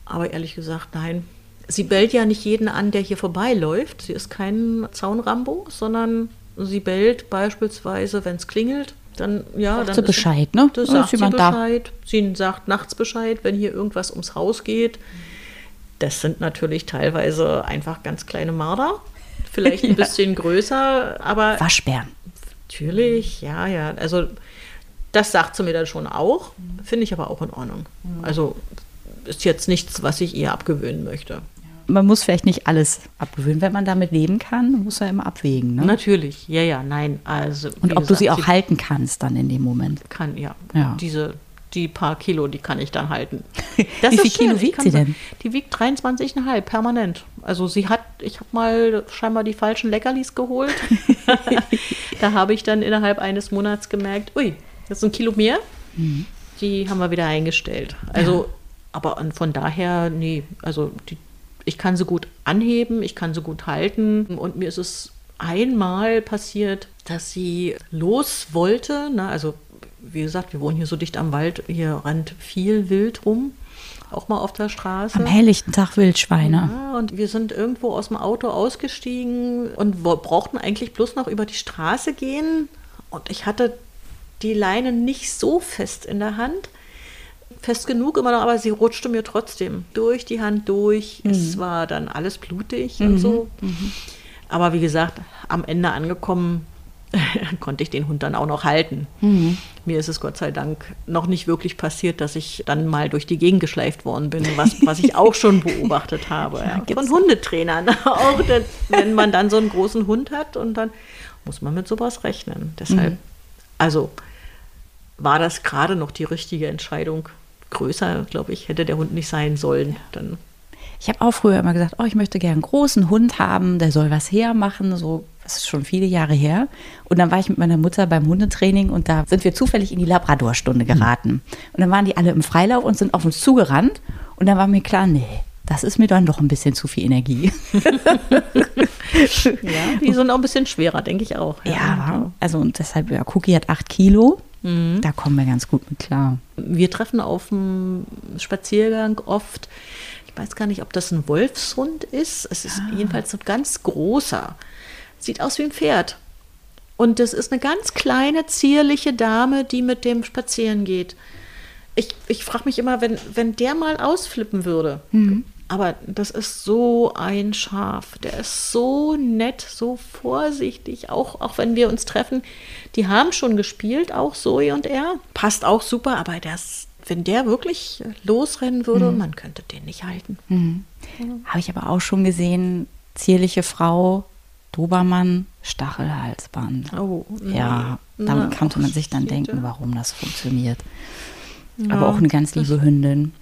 aber ehrlich gesagt, nein. Sie bellt ja nicht jeden an, der hier vorbeiläuft. Sie ist kein Zaunrambo, sondern sie bellt beispielsweise, wenn es klingelt. Dann, ja, Sagt dann sie Bescheid, ne? Das sagt ist sie jemand da. Bescheid. Sie sagt nachts Bescheid, wenn hier irgendwas ums Haus geht. Das sind natürlich teilweise einfach ganz kleine Marder. Vielleicht ein Ja. bisschen größer, aber Waschbären. natürlich, ja, ja. Also das sagt sie mir dann schon auch. Finde ich aber auch in Ordnung. Also ist jetzt nichts, was ich ihr abgewöhnen möchte. Man muss vielleicht nicht alles abgewöhnen. Wenn man damit leben kann, muss er immer abwägen. Ne? Natürlich, ja, ja, nein. Also, Und ob du sie gesagt, auch halten kannst dann in dem Moment. kann, ja. Ja. Diese, die paar Kilo, die kann ich dann halten. Wie viel Kilo Ich wiegt kann sie denn? Die wiegt 23,5 permanent. Also sie hat, ich habe mal scheinbar die falschen Leckerlis geholt. da habe ich dann innerhalb eines Monats gemerkt, ui, das ist ein Kilo mehr. Mhm. Die haben wir wieder eingestellt. Also, aber an- von daher, nee, also die, ich kann sie gut anheben, ich kann sie gut halten. Und mir ist es einmal passiert, dass sie los wollte. Ne? Also, wie gesagt, wir wohnen hier so dicht am Wald, hier rennt viel Wild rum, auch mal auf der Straße. Am helllichten Tag Wildschweine. Ja, und wir sind irgendwo aus dem Auto ausgestiegen und brauchten eigentlich bloß noch über die Straße gehen. Und ich hatte die Leine nicht so fest in der Hand. Fest genug immer noch, aber sie rutschte mir trotzdem durch die Hand durch. Es war dann alles blutig und so. Aber wie gesagt, am Ende angekommen, konnte ich den Hund dann auch noch halten. Mhm. Mir ist es Gott sei Dank noch nicht wirklich passiert, dass ich dann mal durch die Gegend geschleift worden bin, was, was ich auch schon beobachtet habe. Ja, gibt's von Hundetrainern. Auch denn, wenn man dann so einen großen Hund hat und dann muss man mit sowas rechnen. Deshalb, also war das gerade noch die richtige Entscheidung. Größer, glaube ich, hätte der Hund nicht sein sollen. Dann Ich habe auch früher immer gesagt, oh, ich möchte gerne einen großen Hund haben, der soll was hermachen. So, das ist schon viele Jahre her. Und dann war ich mit meiner Mutter beim Hundetraining und da sind wir zufällig in die Labradorstunde geraten. Und dann waren die alle im Freilauf und sind auf uns zugerannt. Und dann war mir klar, nee, das ist mir dann doch ein bisschen zu viel Energie. Ja, die sind auch ein bisschen schwerer, denke ich auch. Ja, also und deshalb, ja, Cookie hat acht Kilo. Da kommen wir ganz gut mit klar. Wir treffen auf dem Spaziergang oft, ich weiß gar nicht, ob das ein Wolfshund ist. Es ist jedenfalls ein ganz großer. Sieht aus wie ein Pferd. Und das ist eine ganz kleine, zierliche Dame, die mit dem spazieren geht. Ich, ich frage mich immer, wenn, wenn der mal ausflippen würde. Aber das ist so ein Schaf. Der ist so nett, so vorsichtig, auch, auch wenn wir uns treffen. Die haben schon gespielt, auch Zoe und er. Passt auch super, aber das, wenn der wirklich losrennen würde, man könnte den nicht halten. Habe ich aber auch schon gesehen, zierliche Frau, Dobermann, Stachelhalsband. Oh, Ja, damit Na, konnte man sich dann denken, warum das funktioniert. Aber auch eine ganz liebe Hündin.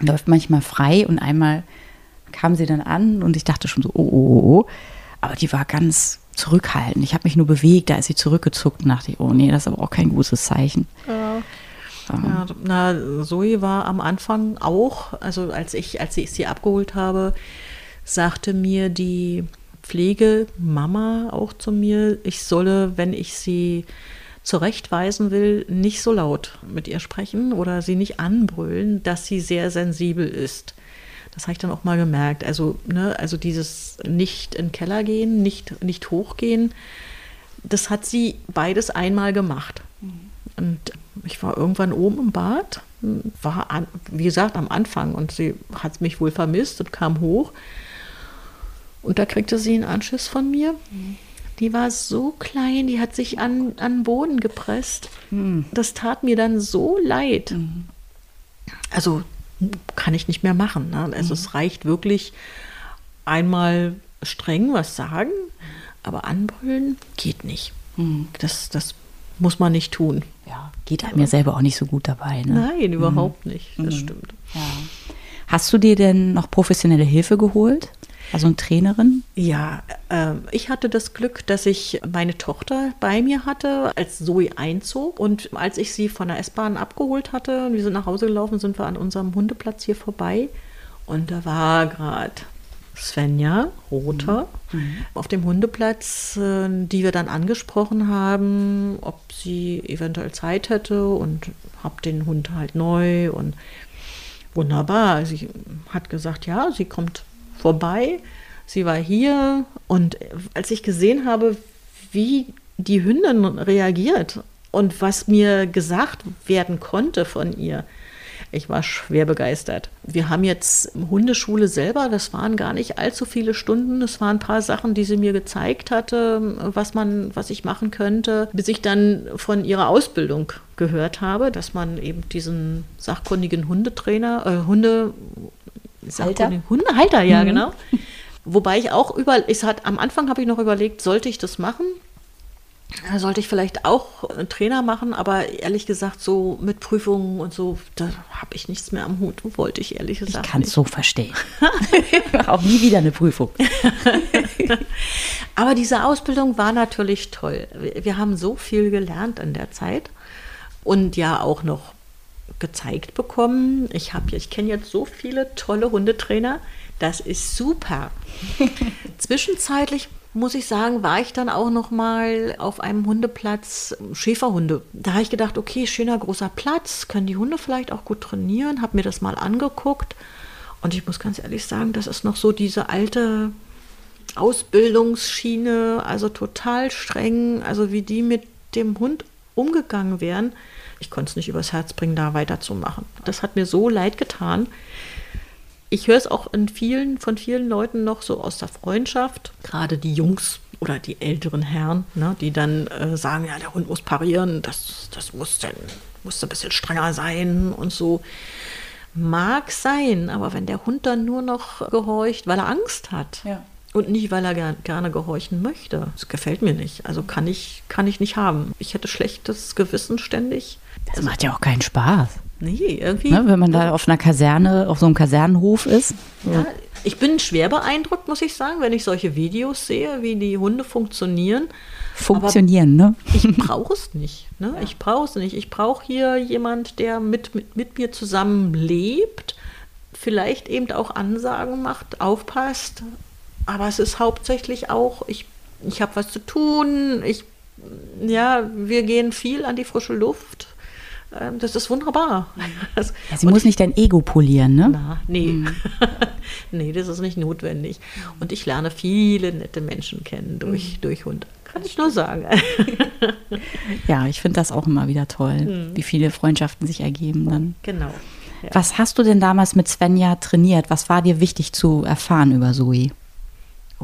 Läuft manchmal frei und einmal kam sie dann an und ich dachte schon so, oh, oh, oh, oh. Aber die war ganz zurückhaltend. Ich habe mich nur bewegt, da ist sie zurückgezuckt und dachte ich, oh nee, das ist aber auch kein gutes Zeichen. Ja. Ja, na, Zoe war am Anfang auch, also als ich, als ich sie abgeholt habe, sagte mir die Pflegemama auch zu mir, ich solle, wenn ich sie zurechtweisen will, nicht so laut mit ihr sprechen oder sie nicht anbrüllen, dass sie sehr sensibel ist. Das habe ich dann auch mal gemerkt. Also, ne, also dieses nicht in den Keller gehen, nicht, nicht hochgehen, das hat sie beides einmal gemacht. Und ich war irgendwann oben im Bad, war, an, wie gesagt, am Anfang und sie hat mich wohl vermisst und kam hoch. Und da kriegte sie einen Anschiss von mir. Die war so klein, die hat sich an, an den Boden gepresst. Das tat mir dann so leid. Also kann ich nicht mehr machen. Ne? Also es reicht wirklich einmal streng was sagen, aber anbrüllen geht nicht. Das, das muss man nicht tun. Ja, geht einem ja selber auch nicht so gut dabei. Ne? Nein, überhaupt nicht. Das stimmt. Ja. Hast du dir denn noch professionelle Hilfe geholt? Also eine Trainerin? Ja, ähm, ich hatte das Glück, dass ich meine Tochter bei mir hatte, als Zoe einzog. Und als ich sie von der S-Bahn abgeholt hatte und wir sind nach Hause gelaufen, sind wir an unserem Hundeplatz hier vorbei. Und da war gerade Svenja Rother auf dem Hundeplatz, äh, die wir dann angesprochen haben, ob sie eventuell Zeit hätte und hab den Hund halt neu und wunderbar. Sie hat gesagt, ja, sie kommt vorbei. Sie war hier und als ich gesehen habe, wie die Hündin reagiert und was mir gesagt werden konnte von ihr, ich war schwer begeistert. Wir haben jetzt Hundeschule selber, das waren gar nicht allzu viele Stunden. Es waren ein paar Sachen, die sie mir gezeigt hatte, was man, was ich machen könnte, bis ich dann von ihrer Ausbildung gehört habe, dass man eben diesen sachkundigen Hundetrainer, äh, Hunde, sachkundigen Hundehalter, ja, genau. Wobei ich auch über, ich hat, am Anfang habe ich noch überlegt, sollte ich das machen? Sollte ich vielleicht auch einen Trainer machen, aber ehrlich gesagt, so mit Prüfungen und so, da habe ich nichts mehr am Hut. Wollte ich ehrlich Ich gesagt kann es so verstehen. auch nie wieder eine Prüfung. Aber diese Ausbildung war natürlich toll. Wir haben so viel gelernt in der Zeit und ja auch noch gezeigt bekommen. Ich habe, ich kenne jetzt so viele tolle Hundetrainer. Das ist super. Zwischenzeitlich muss ich sagen, war ich dann auch noch mal auf einem Hundeplatz Schäferhunde. Da habe ich gedacht, okay, schöner großer Platz, können die Hunde vielleicht auch gut trainieren. Habe mir das mal angeguckt und ich muss ganz ehrlich sagen, das ist noch so diese alte Ausbildungsschiene, also total streng, also wie die mit dem Hund umgegangen wären. Ich konnte es nicht übers Herz bringen, da weiterzumachen. Das hat mir so leid getan. Ich höre es auch in vielen, von vielen Leuten noch so aus der Freundschaft, gerade die Jungs, oder die älteren Herren, ne, die dann äh, sagen, ja, der Hund muss parieren, das, das muss dann muss ein bisschen strenger sein und so. Mag sein, aber wenn der Hund dann nur noch gehorcht, weil er Angst hat Ja. Und nicht, weil er ger gerne gehorchen möchte, das gefällt mir nicht. Also kann ich, kann ich nicht haben. Ich hätte schlechtes Gewissen ständig. Das macht ja auch keinen Spaß. Nee, irgendwie. Ne? Wenn man da auf einer Kaserne, auf so einem Kasernenhof ist. Ja, ich bin schwer beeindruckt, muss ich sagen, wenn ich solche Videos sehe, wie die Hunde funktionieren. Funktionieren, ne? Ich brauche es nicht. Ne? Ich brauche es nicht. Ich brauche hier jemand, der mit, mit, mit mir zusammen lebt, vielleicht eben auch Ansagen macht, aufpasst. Aber es ist hauptsächlich auch, ich, ich habe was zu tun, ich, ja, wir gehen viel an die frische Luft. Ähm, Das ist wunderbar. Ja, sie muss nicht dein Ego polieren, ne? na, nee. nee, das ist nicht notwendig. Und ich lerne viele nette Menschen kennen durch, durch Hunde. Kann ich nur sagen. Ja, ich finde das auch immer wieder toll, wie viele Freundschaften sich ergeben dann. genau. Ja. Was hast du denn damals mit Svenja trainiert? Was war dir wichtig zu erfahren über Zoe?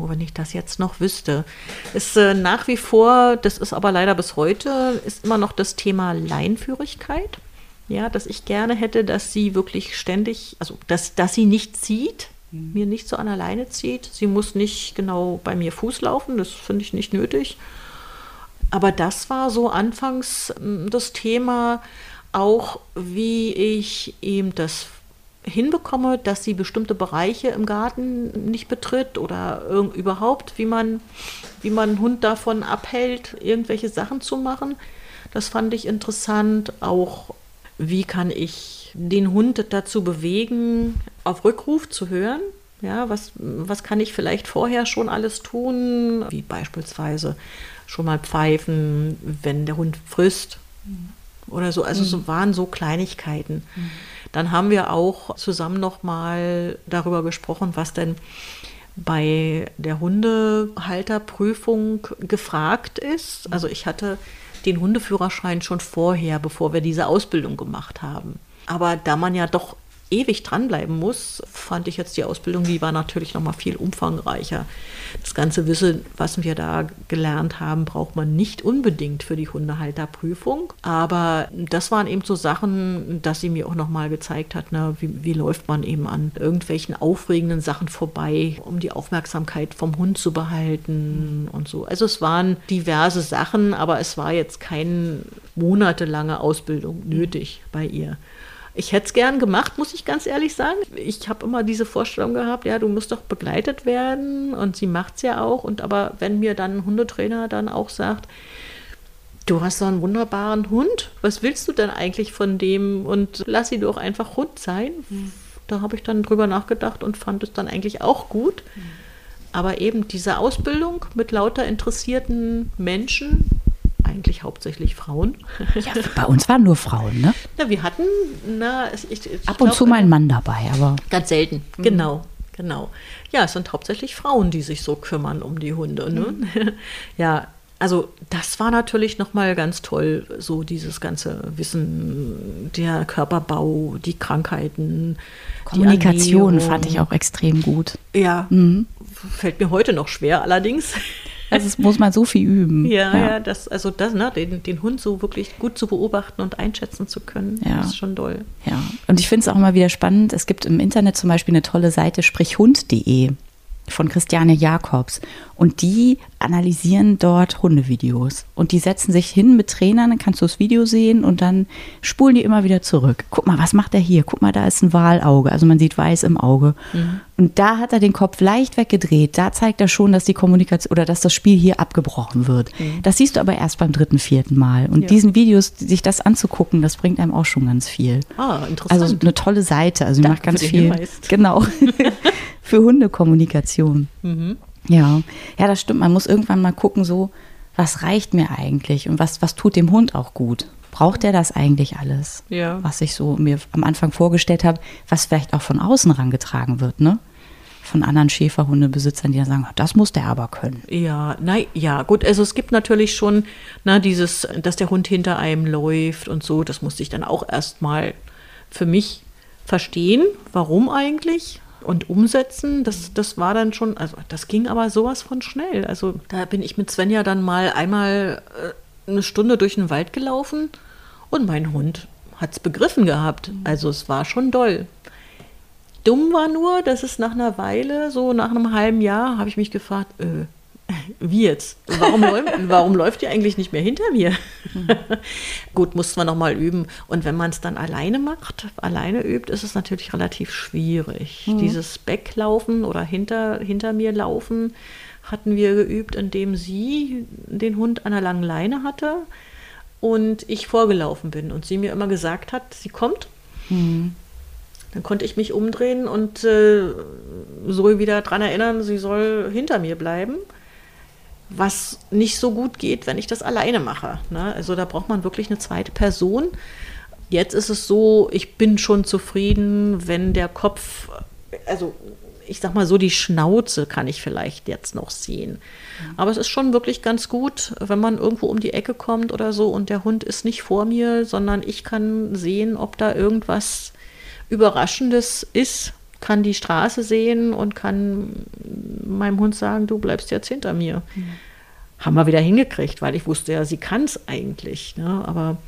Oh, wenn ich das jetzt noch wüsste. Ist äh, nach wie vor, das ist aber leider bis heute, ist immer noch das Thema Leinführigkeit. Ja, dass ich gerne hätte, dass sie wirklich ständig, also dass, dass sie nicht zieht, mir nicht so an der Leine zieht. Sie muss nicht genau bei mir Fuß laufen, das finde ich nicht nötig. Aber das war so anfangs ähm, das Thema, auch wie ich eben das hinbekomme, dass sie bestimmte Bereiche im Garten nicht betritt oder überhaupt, wie man, wie man einen Hund davon abhält, irgendwelche Sachen zu machen. Das fand ich interessant. Auch wie kann ich den Hund dazu bewegen, auf Rückruf zu hören? Ja, was, was kann ich vielleicht vorher schon alles tun? Wie beispielsweise schon mal pfeifen, wenn der Hund frisst oder so. Also so waren so Kleinigkeiten. Dann haben wir auch zusammen noch mal darüber gesprochen, was denn bei der Hundehalterprüfung gefragt ist. Also ich hatte den Hundeführerschein schon vorher, bevor wir diese Ausbildung gemacht haben. Aber da man ja doch ewig dranbleiben muss, fand ich jetzt die Ausbildung, die war natürlich noch mal viel umfangreicher. Das ganze Wissen, was wir da gelernt haben, braucht man nicht unbedingt für die Hundehalterprüfung. Aber das waren eben so Sachen, dass sie mir auch noch mal gezeigt hat, ne, wie, wie läuft man eben an irgendwelchen aufregenden Sachen vorbei, um die Aufmerksamkeit vom Hund zu behalten und so. Also es waren diverse Sachen, aber es war jetzt keine monatelange Ausbildung nötig bei ihr. Ich hätte es gern gemacht, muss ich ganz ehrlich sagen. Ich habe immer diese Vorstellung gehabt, ja, du musst doch begleitet werden und sie macht es ja auch. Und aber wenn mir dann ein Hundetrainer dann auch sagt, du hast so einen wunderbaren Hund, was willst du denn eigentlich von dem und lass sie doch einfach Hund sein. Da habe ich dann drüber nachgedacht und fand es dann eigentlich auch gut. Aber eben diese Ausbildung mit lauter interessierten Menschen, eigentlich hauptsächlich Frauen. Ja, bei uns waren nur Frauen, ne? Na, wir hatten, na, ich, ich Ab und glaub, zu mal ein Mann dabei, aber Ganz selten, genau, genau. Ja, es sind hauptsächlich Frauen, die sich so kümmern um die Hunde. Ne? ja, also das war natürlich nochmal ganz toll, so dieses ganze Wissen, der Körperbau, die Krankheiten. die Kommunikation Ernährung. fand ich auch extrem gut. Ja, fällt mir heute noch schwer allerdings. Also es muss man so viel üben. Ja, ja, das, also das, ne, den, den Hund so wirklich gut zu beobachten und einschätzen zu können, Ja. ist schon doll. Ja, und ich finde es auch immer wieder spannend. Es gibt im Internet zum Beispiel eine tolle Seite sprichhund.de von Christiane Jakobs. Und die analysieren dort Hundevideos. Und die setzen sich hin mit Trainern, dann kannst du das Video sehen und dann spulen die immer wieder zurück. Guck mal, was macht er hier? Guck mal, da ist ein Walauge. Also man sieht weiß im Auge. Und da hat er den Kopf leicht weggedreht. Da zeigt er schon, dass die Kommunikation oder dass das Spiel hier abgebrochen wird. Das siehst du aber erst beim dritten, vierten Mal. Und Ja. diesen Videos, sich das anzugucken, das bringt einem auch schon ganz viel. Ah, interessant. Also eine tolle Seite. Also die macht ganz viel. Hinweis. Genau. für Hundekommunikation. Mhm. Ja. Ja, das stimmt. Man muss irgendwann mal gucken, so, was reicht mir eigentlich und was, was tut dem Hund auch gut? Braucht er das eigentlich alles? Ja. Was ich so mir am Anfang vorgestellt habe, was vielleicht auch von außen rangetragen wird, ne? Von anderen Schäferhundebesitzern, die dann sagen, das muss der aber können. Ja, nein, ja, gut, also es gibt natürlich schon, na, dieses, dass der Hund hinter einem läuft und so, das musste ich dann auch erstmal für mich verstehen, warum eigentlich. Und umsetzen, das, das war dann schon, also das ging aber sowas von schnell. Also da bin ich mit Svenja dann mal einmal äh, eine Stunde durch den Wald gelaufen und mein Hund hat es begriffen gehabt. Also es war schon doll. Dumm war nur, dass es nach einer Weile, so nach einem halben Jahr, habe ich mich gefragt, äh, wie jetzt? Warum, läuft, warum läuft ihr eigentlich nicht mehr hinter mir? Mhm. Gut, muss man nochmal üben. Und wenn man es dann alleine macht, alleine übt, ist es natürlich relativ schwierig. Mhm. Dieses Backlaufen oder hinter, hinter mir laufen hatten wir geübt, indem sie den Hund an einer langen Leine hatte und ich vorgelaufen bin und sie mir immer gesagt hat, sie kommt. Mhm. Dann konnte ich mich umdrehen und äh, so wieder daran erinnern, sie soll hinter mir bleiben. Was nicht so gut geht, wenn ich das alleine mache. Ne? Also da braucht man wirklich eine zweite Person. Jetzt ist es so, ich bin schon zufrieden, wenn der Kopf, also ich sag mal so, die Schnauze kann ich vielleicht jetzt noch sehen. Aber es ist schon wirklich ganz gut, wenn man irgendwo um die Ecke kommt oder so und der Hund ist nicht vor mir, sondern ich kann sehen, ob da irgendwas Überraschendes ist, kann die Straße sehen und kann meinem Hund sagen, du bleibst jetzt hinter mir. Mhm. Haben wir wieder hingekriegt, weil ich wusste ja, sie kann es eigentlich. Ne? Aber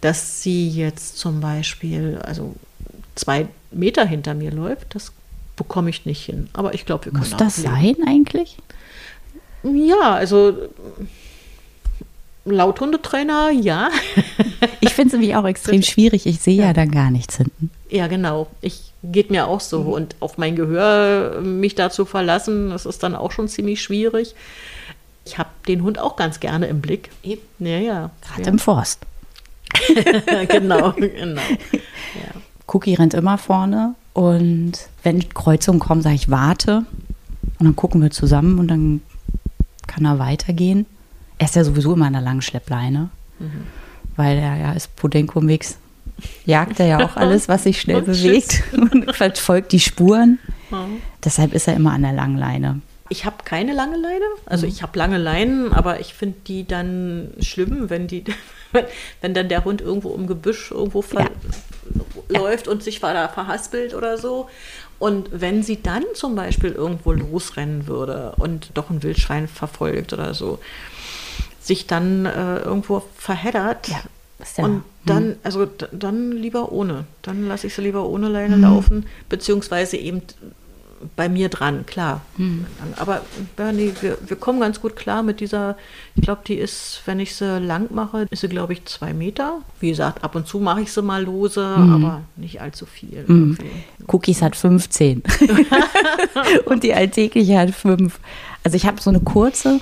dass sie jetzt zum Beispiel, also zwei Meter hinter mir läuft, das bekomme ich nicht hin. Aber ich glaube, wir können Muss das leben. sein eigentlich? Ja, also laut Hundetrainer, ja. ich finde es nämlich auch extrem schwierig. Ich sehe ja. ja dann gar nichts hinten. Ja, genau. Ich geht mir auch so. Mhm. Und auf mein Gehör mich da zu verlassen, das ist dann auch schon ziemlich schwierig. Ich habe den Hund auch ganz gerne im Blick. Ja, ja. Gerade ja. im Forst. genau, genau. Ja. Cookie rennt immer vorne und wenn Kreuzungen kommen, sage ich, warte. Und dann gucken wir zusammen und dann kann er weitergehen. Er ist ja sowieso immer an der langen Schleppleine, mhm. weil er ja ist Podenco-Mix. Jagt er ja auch alles, was sich schnell bewegt und verfolgt die Spuren. Mhm. Deshalb ist er immer an der langen Leine. Ich habe keine lange Leine. Also mhm. ich habe lange Leinen, aber ich finde die dann schlimm, wenn die, wenn dann der Hund irgendwo im Gebüsch irgendwo ja. läuft ja. und sich da verhaspelt oder so. Und wenn sie dann zum Beispiel irgendwo losrennen würde und doch ein Wildschwein verfolgt oder so, sich dann äh, irgendwo verheddert ja, und hm. dann, also dann lieber ohne. Dann lasse ich sie lieber ohne Leine hm. laufen, beziehungsweise eben bei mir dran, klar. Hm. Aber Bernie, wir, wir kommen ganz gut klar mit dieser, ich glaube, die ist, wenn ich sie lang mache, ist sie, glaube ich, zwei Meter. Wie gesagt, ab und zu mache ich sie mal lose, hm. aber nicht allzu viel. Hm. Cookies hat 15 und die alltägliche hat fünf. Also ich habe so eine kurze,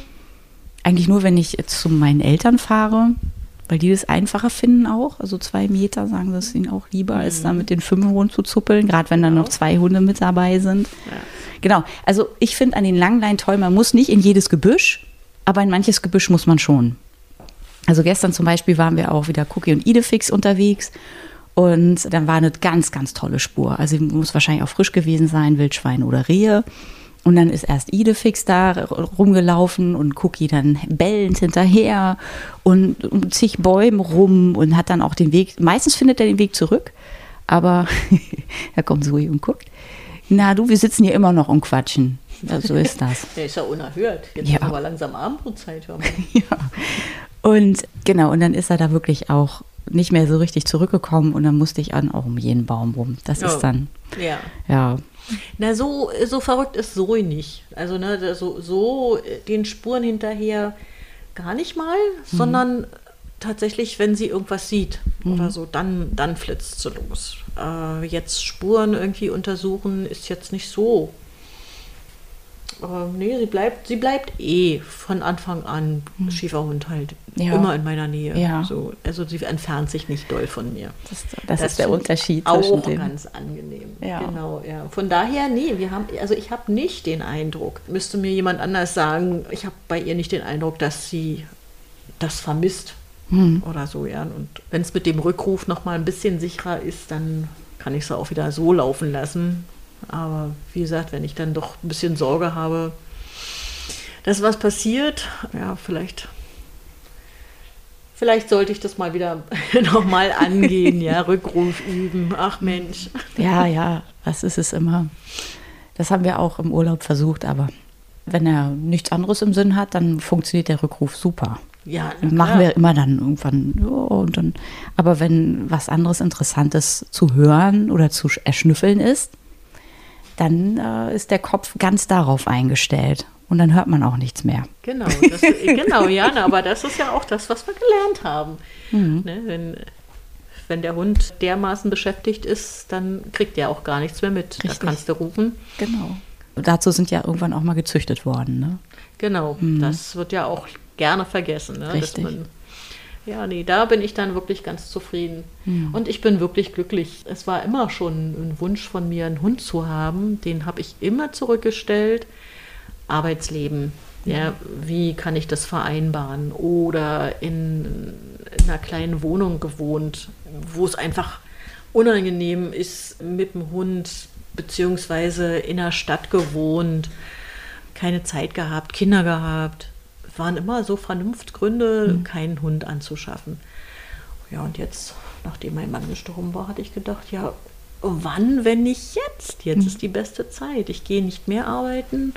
eigentlich nur, wenn ich zu meinen Eltern fahre, weil die das einfacher finden auch. Also zwei Meter sagen sie es ihnen auch lieber, mhm. als da mit den fünf Hunden zu zuppeln, gerade wenn dann noch zwei Hunde mit dabei sind. Ja. Genau. Also ich finde an den Langleinen toll, man muss nicht in jedes Gebüsch, aber in manches Gebüsch muss man schon. Also gestern zum Beispiel waren wir auch wieder Cookie und Idefix unterwegs und dann war eine ganz, ganz tolle Spur. Also muss wahrscheinlich auch frisch gewesen sein, Wildschwein oder Rehe. Und dann ist erst Idefix da rumgelaufen und Cookie dann bellend hinterher und um zig Bäumen rum und hat dann auch den Weg, meistens findet er den Weg zurück, aber da kommt Zoe und guckt. Na du, wir sitzen hier immer noch und quatschen. Ja, so ist das. Der ist ja unerhört. Jetzt ja. ist aber langsam Abendbrotzeit. ja. Und genau, und dann ist er da wirklich auch nicht mehr so richtig zurückgekommen und dann musste ich an auch um jeden Baum rum. Das oh. ist dann. Ja. Ja. Na, so, so verrückt ist Zoe nicht. Also, ne, so, so den Spuren hinterher gar nicht mal, mhm. sondern tatsächlich, wenn sie irgendwas sieht mhm. oder so, dann, dann flitzt sie los. Äh, jetzt Spuren irgendwie untersuchen ist jetzt nicht so aber nee, sie bleibt, sie bleibt eh von Anfang an hm. Schieferhund halt ja. immer in meiner Nähe. Ja. So, also sie entfernt sich nicht doll von mir. Das, das, das ist der Unterschied. Auch ganz angenehm. Ja. Genau, ja. Von daher, nee, wir haben, also ich habe nicht den Eindruck, müsste mir jemand anders sagen, ich habe bei ihr nicht den Eindruck, dass sie das vermisst hm. oder so, ja. Und wenn es mit dem Rückruf noch mal ein bisschen sicherer ist, dann kann ich sie auch wieder so laufen lassen. Aber wie gesagt, wenn ich dann doch ein bisschen Sorge habe, dass was passiert, ja, vielleicht Vielleicht sollte ich das mal wieder nochmal angehen, ja, Rückruf üben. Ach Mensch. Ja, ja, was ist es immer? Das haben wir auch im Urlaub versucht, aber wenn er nichts anderes im Sinn hat, dann funktioniert der Rückruf super. Ja, machen wir immer dann irgendwann. Oh, und dann, aber wenn was anderes Interessantes zu hören oder zu erschnüffeln ist, dann äh, ist der Kopf ganz darauf eingestellt. Und dann hört man auch nichts mehr. Genau, das, genau, Jana, aber das ist ja auch das, was wir gelernt haben. Mhm. Ne, wenn, wenn der Hund dermaßen beschäftigt ist, dann kriegt er auch gar nichts mehr mit. Richtig. Da kannst du rufen. Genau. Dazu sind ja irgendwann auch mal gezüchtet worden. Ne? Genau, mhm. das wird ja auch gerne vergessen. Ne? Richtig. Man, ja, nee, da bin ich dann wirklich ganz zufrieden. Mhm. Und ich bin wirklich glücklich. Es war immer schon ein Wunsch von mir, einen Hund zu haben. Den habe ich immer zurückgestellt. Arbeitsleben. Ja, wie kann ich das vereinbaren? Oder in, in einer kleinen Wohnung gewohnt, wo es einfach unangenehm ist mit dem Hund, beziehungsweise in der Stadt gewohnt, keine Zeit gehabt, Kinder gehabt. Waren immer so Vernunftgründe, mhm. keinen Hund anzuschaffen. Ja, und jetzt, nachdem mein Mann gestorben war, hatte ich gedacht, ja, wann, wenn nicht jetzt? Jetzt mhm. ist die beste Zeit. Ich gehe nicht mehr arbeiten,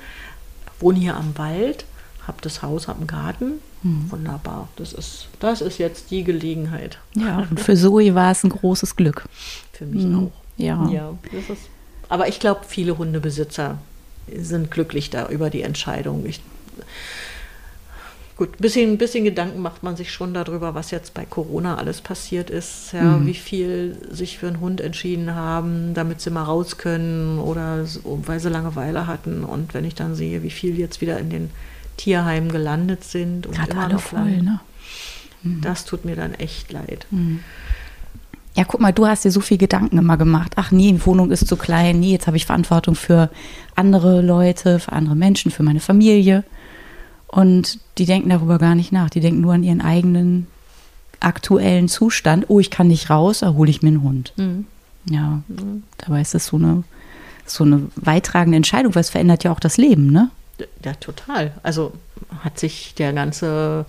wohne hier am Wald, habe das Haus, habe einen Garten. Mhm. Wunderbar. Das ist, das ist jetzt die Gelegenheit. Ja, und für Zoe war es ein großes Glück. Für mich mhm. auch. Ja. ja das ist, aber ich glaube, viele Hundebesitzer sind glücklich da über die Entscheidung. Ich, Gut, ein bisschen, bisschen Gedanken macht man sich schon darüber, was jetzt bei Corona alles passiert ist. Ja, mhm. Wie viel sich für einen Hund entschieden haben, damit sie mal raus können oder weil sie Langeweile hatten. Und wenn ich dann sehe, wie viel jetzt wieder in den Tierheimen gelandet sind und Gerade immer alle voll, ne? Mhm. Das tut mir dann echt leid. Mhm. Ja, guck mal, du hast dir so viel Gedanken immer gemacht. Ach nee, die Wohnung ist zu klein. Nee, jetzt habe ich Verantwortung für andere Leute, für andere Menschen, für meine Familie. Und die denken darüber gar nicht nach. Die denken nur an ihren eigenen aktuellen Zustand. Oh, ich kann nicht raus, da hole ich mir einen Hund. Mhm. Ja, mhm. dabei ist das so eine, so eine weitragende Entscheidung, weil es verändert ja auch das Leben, ne? Ja, total. Also hat sich der ganze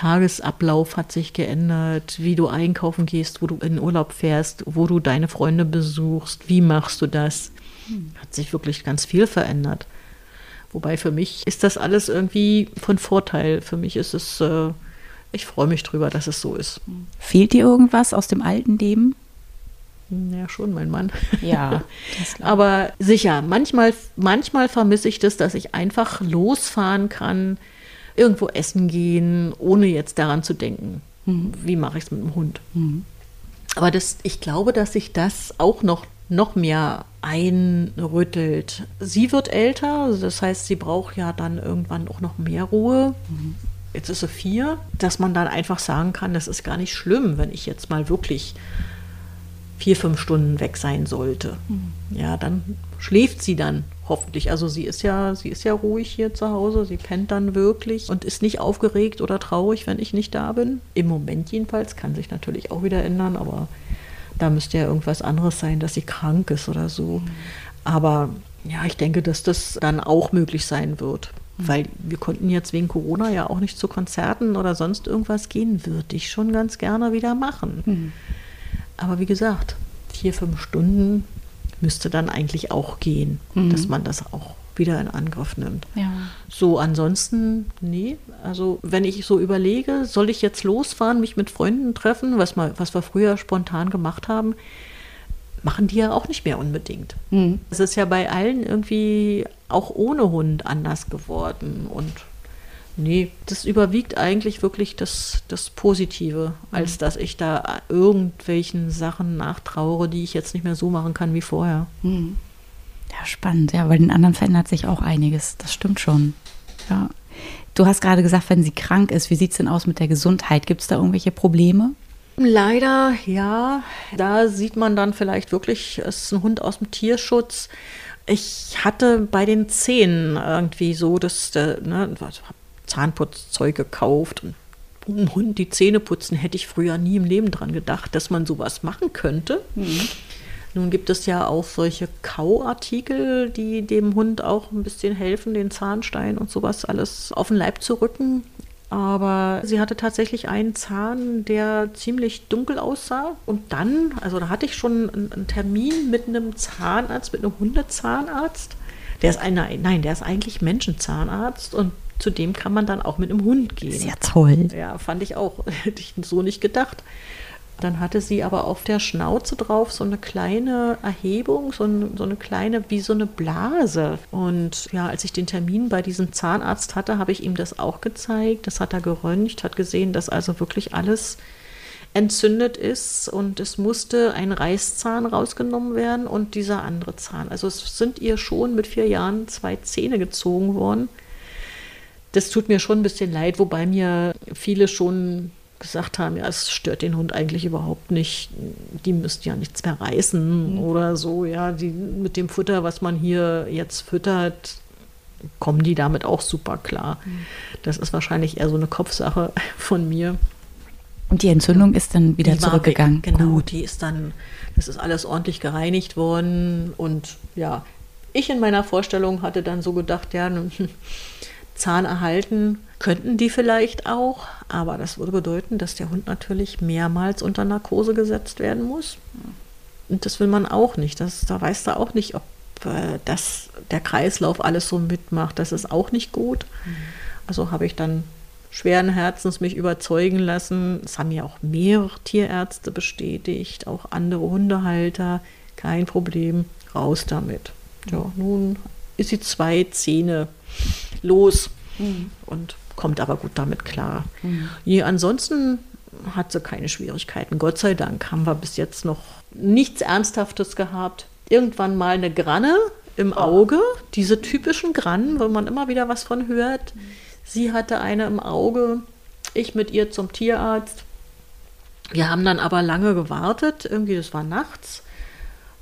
Tagesablauf hat sich geändert, wie du einkaufen gehst, wo du in Urlaub fährst, wo du deine Freunde besuchst, wie machst du das? Hm. Hat sich wirklich ganz viel verändert. Wobei für mich ist das alles irgendwie von Vorteil. Für mich ist es, äh, ich freue mich drüber, dass es so ist. Fehlt dir irgendwas aus dem alten Leben? Ja, schon, mein Mann. Ja. Aber sicher, manchmal, manchmal vermisse ich das, dass ich einfach losfahren kann, irgendwo essen gehen, ohne jetzt daran zu denken, mhm. wie mache ich es mit dem Hund. Mhm. Aber das, ich glaube, dass sich das auch noch noch mehr einrüttelt. Sie wird älter, das heißt, sie braucht ja dann irgendwann auch noch mehr Ruhe. Jetzt ist sie vier, dass man dann einfach sagen kann, das ist gar nicht schlimm, wenn ich jetzt mal wirklich vier, fünf Stunden weg sein sollte. Mhm. Ja, dann schläft sie dann hoffentlich. Also sie ist ja, sie ist ja ruhig hier zu Hause, sie pennt dann wirklich und ist nicht aufgeregt oder traurig, wenn ich nicht da bin. Im Moment jedenfalls, kann sich natürlich auch wieder ändern, aber da müsste ja irgendwas anderes sein, dass sie krank ist oder so. Mhm. Aber ja, ich denke, dass das dann auch möglich sein wird. Mhm. Weil wir konnten jetzt wegen Corona ja auch nicht zu Konzerten oder sonst irgendwas gehen, würde ich schon ganz gerne wieder machen. Mhm. Aber wie gesagt, vier, fünf Stunden müsste dann eigentlich auch gehen, mhm. dass man das auch wieder in Angriff nimmt. Ja. So, ansonsten, nee. Also, wenn ich so überlege, soll ich jetzt losfahren, mich mit Freunden treffen, was, mal, was wir früher spontan gemacht haben, machen die ja auch nicht mehr unbedingt. Mhm. Es ist ja bei allen irgendwie auch ohne Hund anders geworden. Und nee, das überwiegt eigentlich wirklich das, das Positive, als mhm. dass ich da irgendwelchen Sachen nachtraure, die ich jetzt nicht mehr so machen kann wie vorher. Mhm. Ja, spannend. Ja, bei den anderen verändert sich auch einiges. Das stimmt schon. Ja. Du hast gerade gesagt, wenn sie krank ist, wie sieht es denn aus mit der Gesundheit? Gibt es da irgendwelche Probleme? Leider, ja. Da sieht man dann vielleicht wirklich, es ist ein Hund aus dem Tierschutz. Ich hatte bei den Zähnen irgendwie so, dass ne, Zahnputzzeug gekauft und um Hund die Zähne putzen, hätte ich früher nie im Leben dran gedacht, dass man sowas machen könnte. Mhm. Nun gibt es ja auch solche Kauartikel, die dem Hund auch ein bisschen helfen, den Zahnstein und sowas alles auf den Leib zu rücken. Aber sie hatte tatsächlich einen Zahn, der ziemlich dunkel aussah. Und dann, also da hatte ich schon einen Termin mit einem Zahnarzt, mit einem Hundezahnarzt. Der ist ein, nein, der ist eigentlich Menschenzahnarzt und zu dem kann man dann auch mit einem Hund gehen. Sehr toll. Ja, fand ich auch. Hätte ich so nicht gedacht. Dann hatte sie aber auf der Schnauze drauf so eine kleine Erhebung, so, ein, so eine kleine, wie so eine Blase. Und ja, als ich den Termin bei diesem Zahnarzt hatte, habe ich ihm das auch gezeigt. Das hat er geröntgt, hat gesehen, dass also wirklich alles entzündet ist und es musste ein Reißzahn rausgenommen werden und dieser andere Zahn. Also es sind ihr schon mit vier Jahren zwei Zähne gezogen worden. Das tut mir schon ein bisschen leid, wobei mir viele schon gesagt haben, ja, es stört den Hund eigentlich überhaupt nicht. Die müssten ja nichts mehr reißen mhm. oder so. Ja, die mit dem Futter, was man hier jetzt füttert, kommen die damit auch super klar. Mhm. Das ist wahrscheinlich eher so eine Kopfsache von mir. Und die Entzündung ist dann wieder die zurückgegangen. Weg, genau, Gut. die ist dann, das ist alles ordentlich gereinigt worden. Und ja, ich in meiner Vorstellung hatte dann so gedacht, ja, Zahn erhalten könnten die vielleicht auch, aber das würde bedeuten, dass der Hund natürlich mehrmals unter Narkose gesetzt werden muss. Und das will man auch nicht. Das, da weiß er auch nicht, ob äh, das, der Kreislauf alles so mitmacht. Das ist auch nicht gut. Mhm. Also habe ich dann schweren Herzens mich überzeugen lassen. Es haben ja auch mehrere Tierärzte bestätigt, auch andere Hundehalter. Kein Problem, raus damit. Ja, nun ist sie zwei Zähne los mhm. und kommt aber gut damit klar. Mhm. Je, ansonsten hat sie keine Schwierigkeiten. Gott sei Dank haben wir bis jetzt noch nichts Ernsthaftes gehabt. Irgendwann mal eine Granne im Auge, diese typischen Grannen, wo man immer wieder was von hört. Sie hatte eine im Auge, ich mit ihr zum Tierarzt. Wir haben dann aber lange gewartet, irgendwie, das war nachts.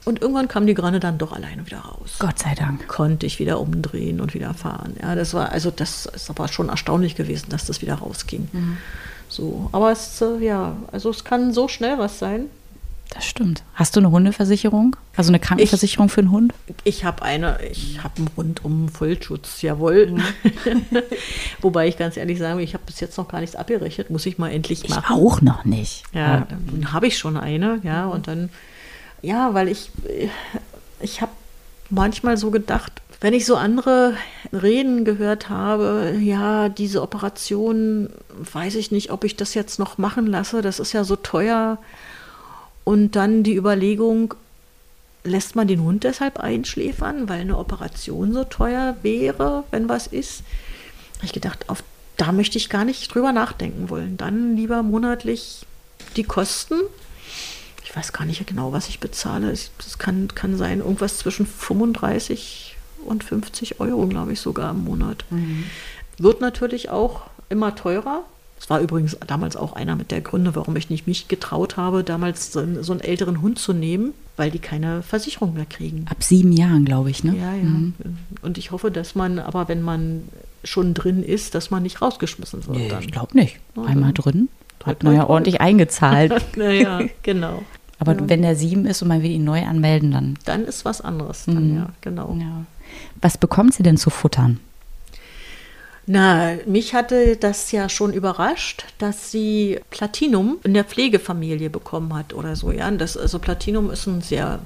Und irgendwann kam die Granne dann doch alleine wieder raus. Gott sei Dank. Konnte ich wieder umdrehen und wieder fahren. Ja, das war, also das ist aber schon erstaunlich gewesen, dass das wieder rausging. Mhm. So, aber es, äh, ja, also es kann so schnell was sein. Das stimmt. Hast du eine Hundeversicherung? Also eine Krankenversicherung ich, für einen Hund? Ich habe eine, ich habe einen rundum Vollschutz, jawohl. Mhm. Wobei ich ganz ehrlich sage, ich habe bis jetzt noch gar nichts abgerechnet, muss ich mal endlich machen. Ich auch noch nicht. Ja, dann habe ich schon eine, ja, und dann ja, weil ich, ich habe manchmal so gedacht, wenn ich so andere Reden gehört habe, ja, diese Operation, weiß ich nicht, ob ich das jetzt noch machen lasse, das ist ja so teuer. Und dann die Überlegung, lässt man den Hund deshalb einschläfern, weil eine Operation so teuer wäre, wenn was ist. Habe ich gedacht, auf, da möchte ich gar nicht drüber nachdenken wollen. Dann lieber monatlich die Kosten ich weiß gar nicht genau, was ich bezahle. Es kann, kann sein, irgendwas zwischen 35 und 50 Euro, glaube ich, sogar im Monat. Mhm. Wird natürlich auch immer teurer. Es war übrigens damals auch einer mit der Gründe, warum ich nicht mich getraut habe, damals so einen, so einen älteren Hund zu nehmen, weil die keine Versicherung mehr kriegen. Ab sieben Jahren, glaube ich, ne? Ja, ja. Mhm. Und ich hoffe, dass man, aber wenn man schon drin ist, dass man nicht rausgeschmissen wird. Nee, ich glaube nicht. Einmal drin. Hat man ja ordentlich eingezahlt. naja, genau. Aber ja. wenn der sieben ist und man will ihn neu anmelden, dann. Dann ist was anderes, dann, mhm. ja, genau. Ja. Was bekommt sie denn zu futtern? Na, mich hatte das ja schon überrascht, dass sie Platinum in der Pflegefamilie bekommen hat oder so. Ja, das, also Platinum ist ein sehr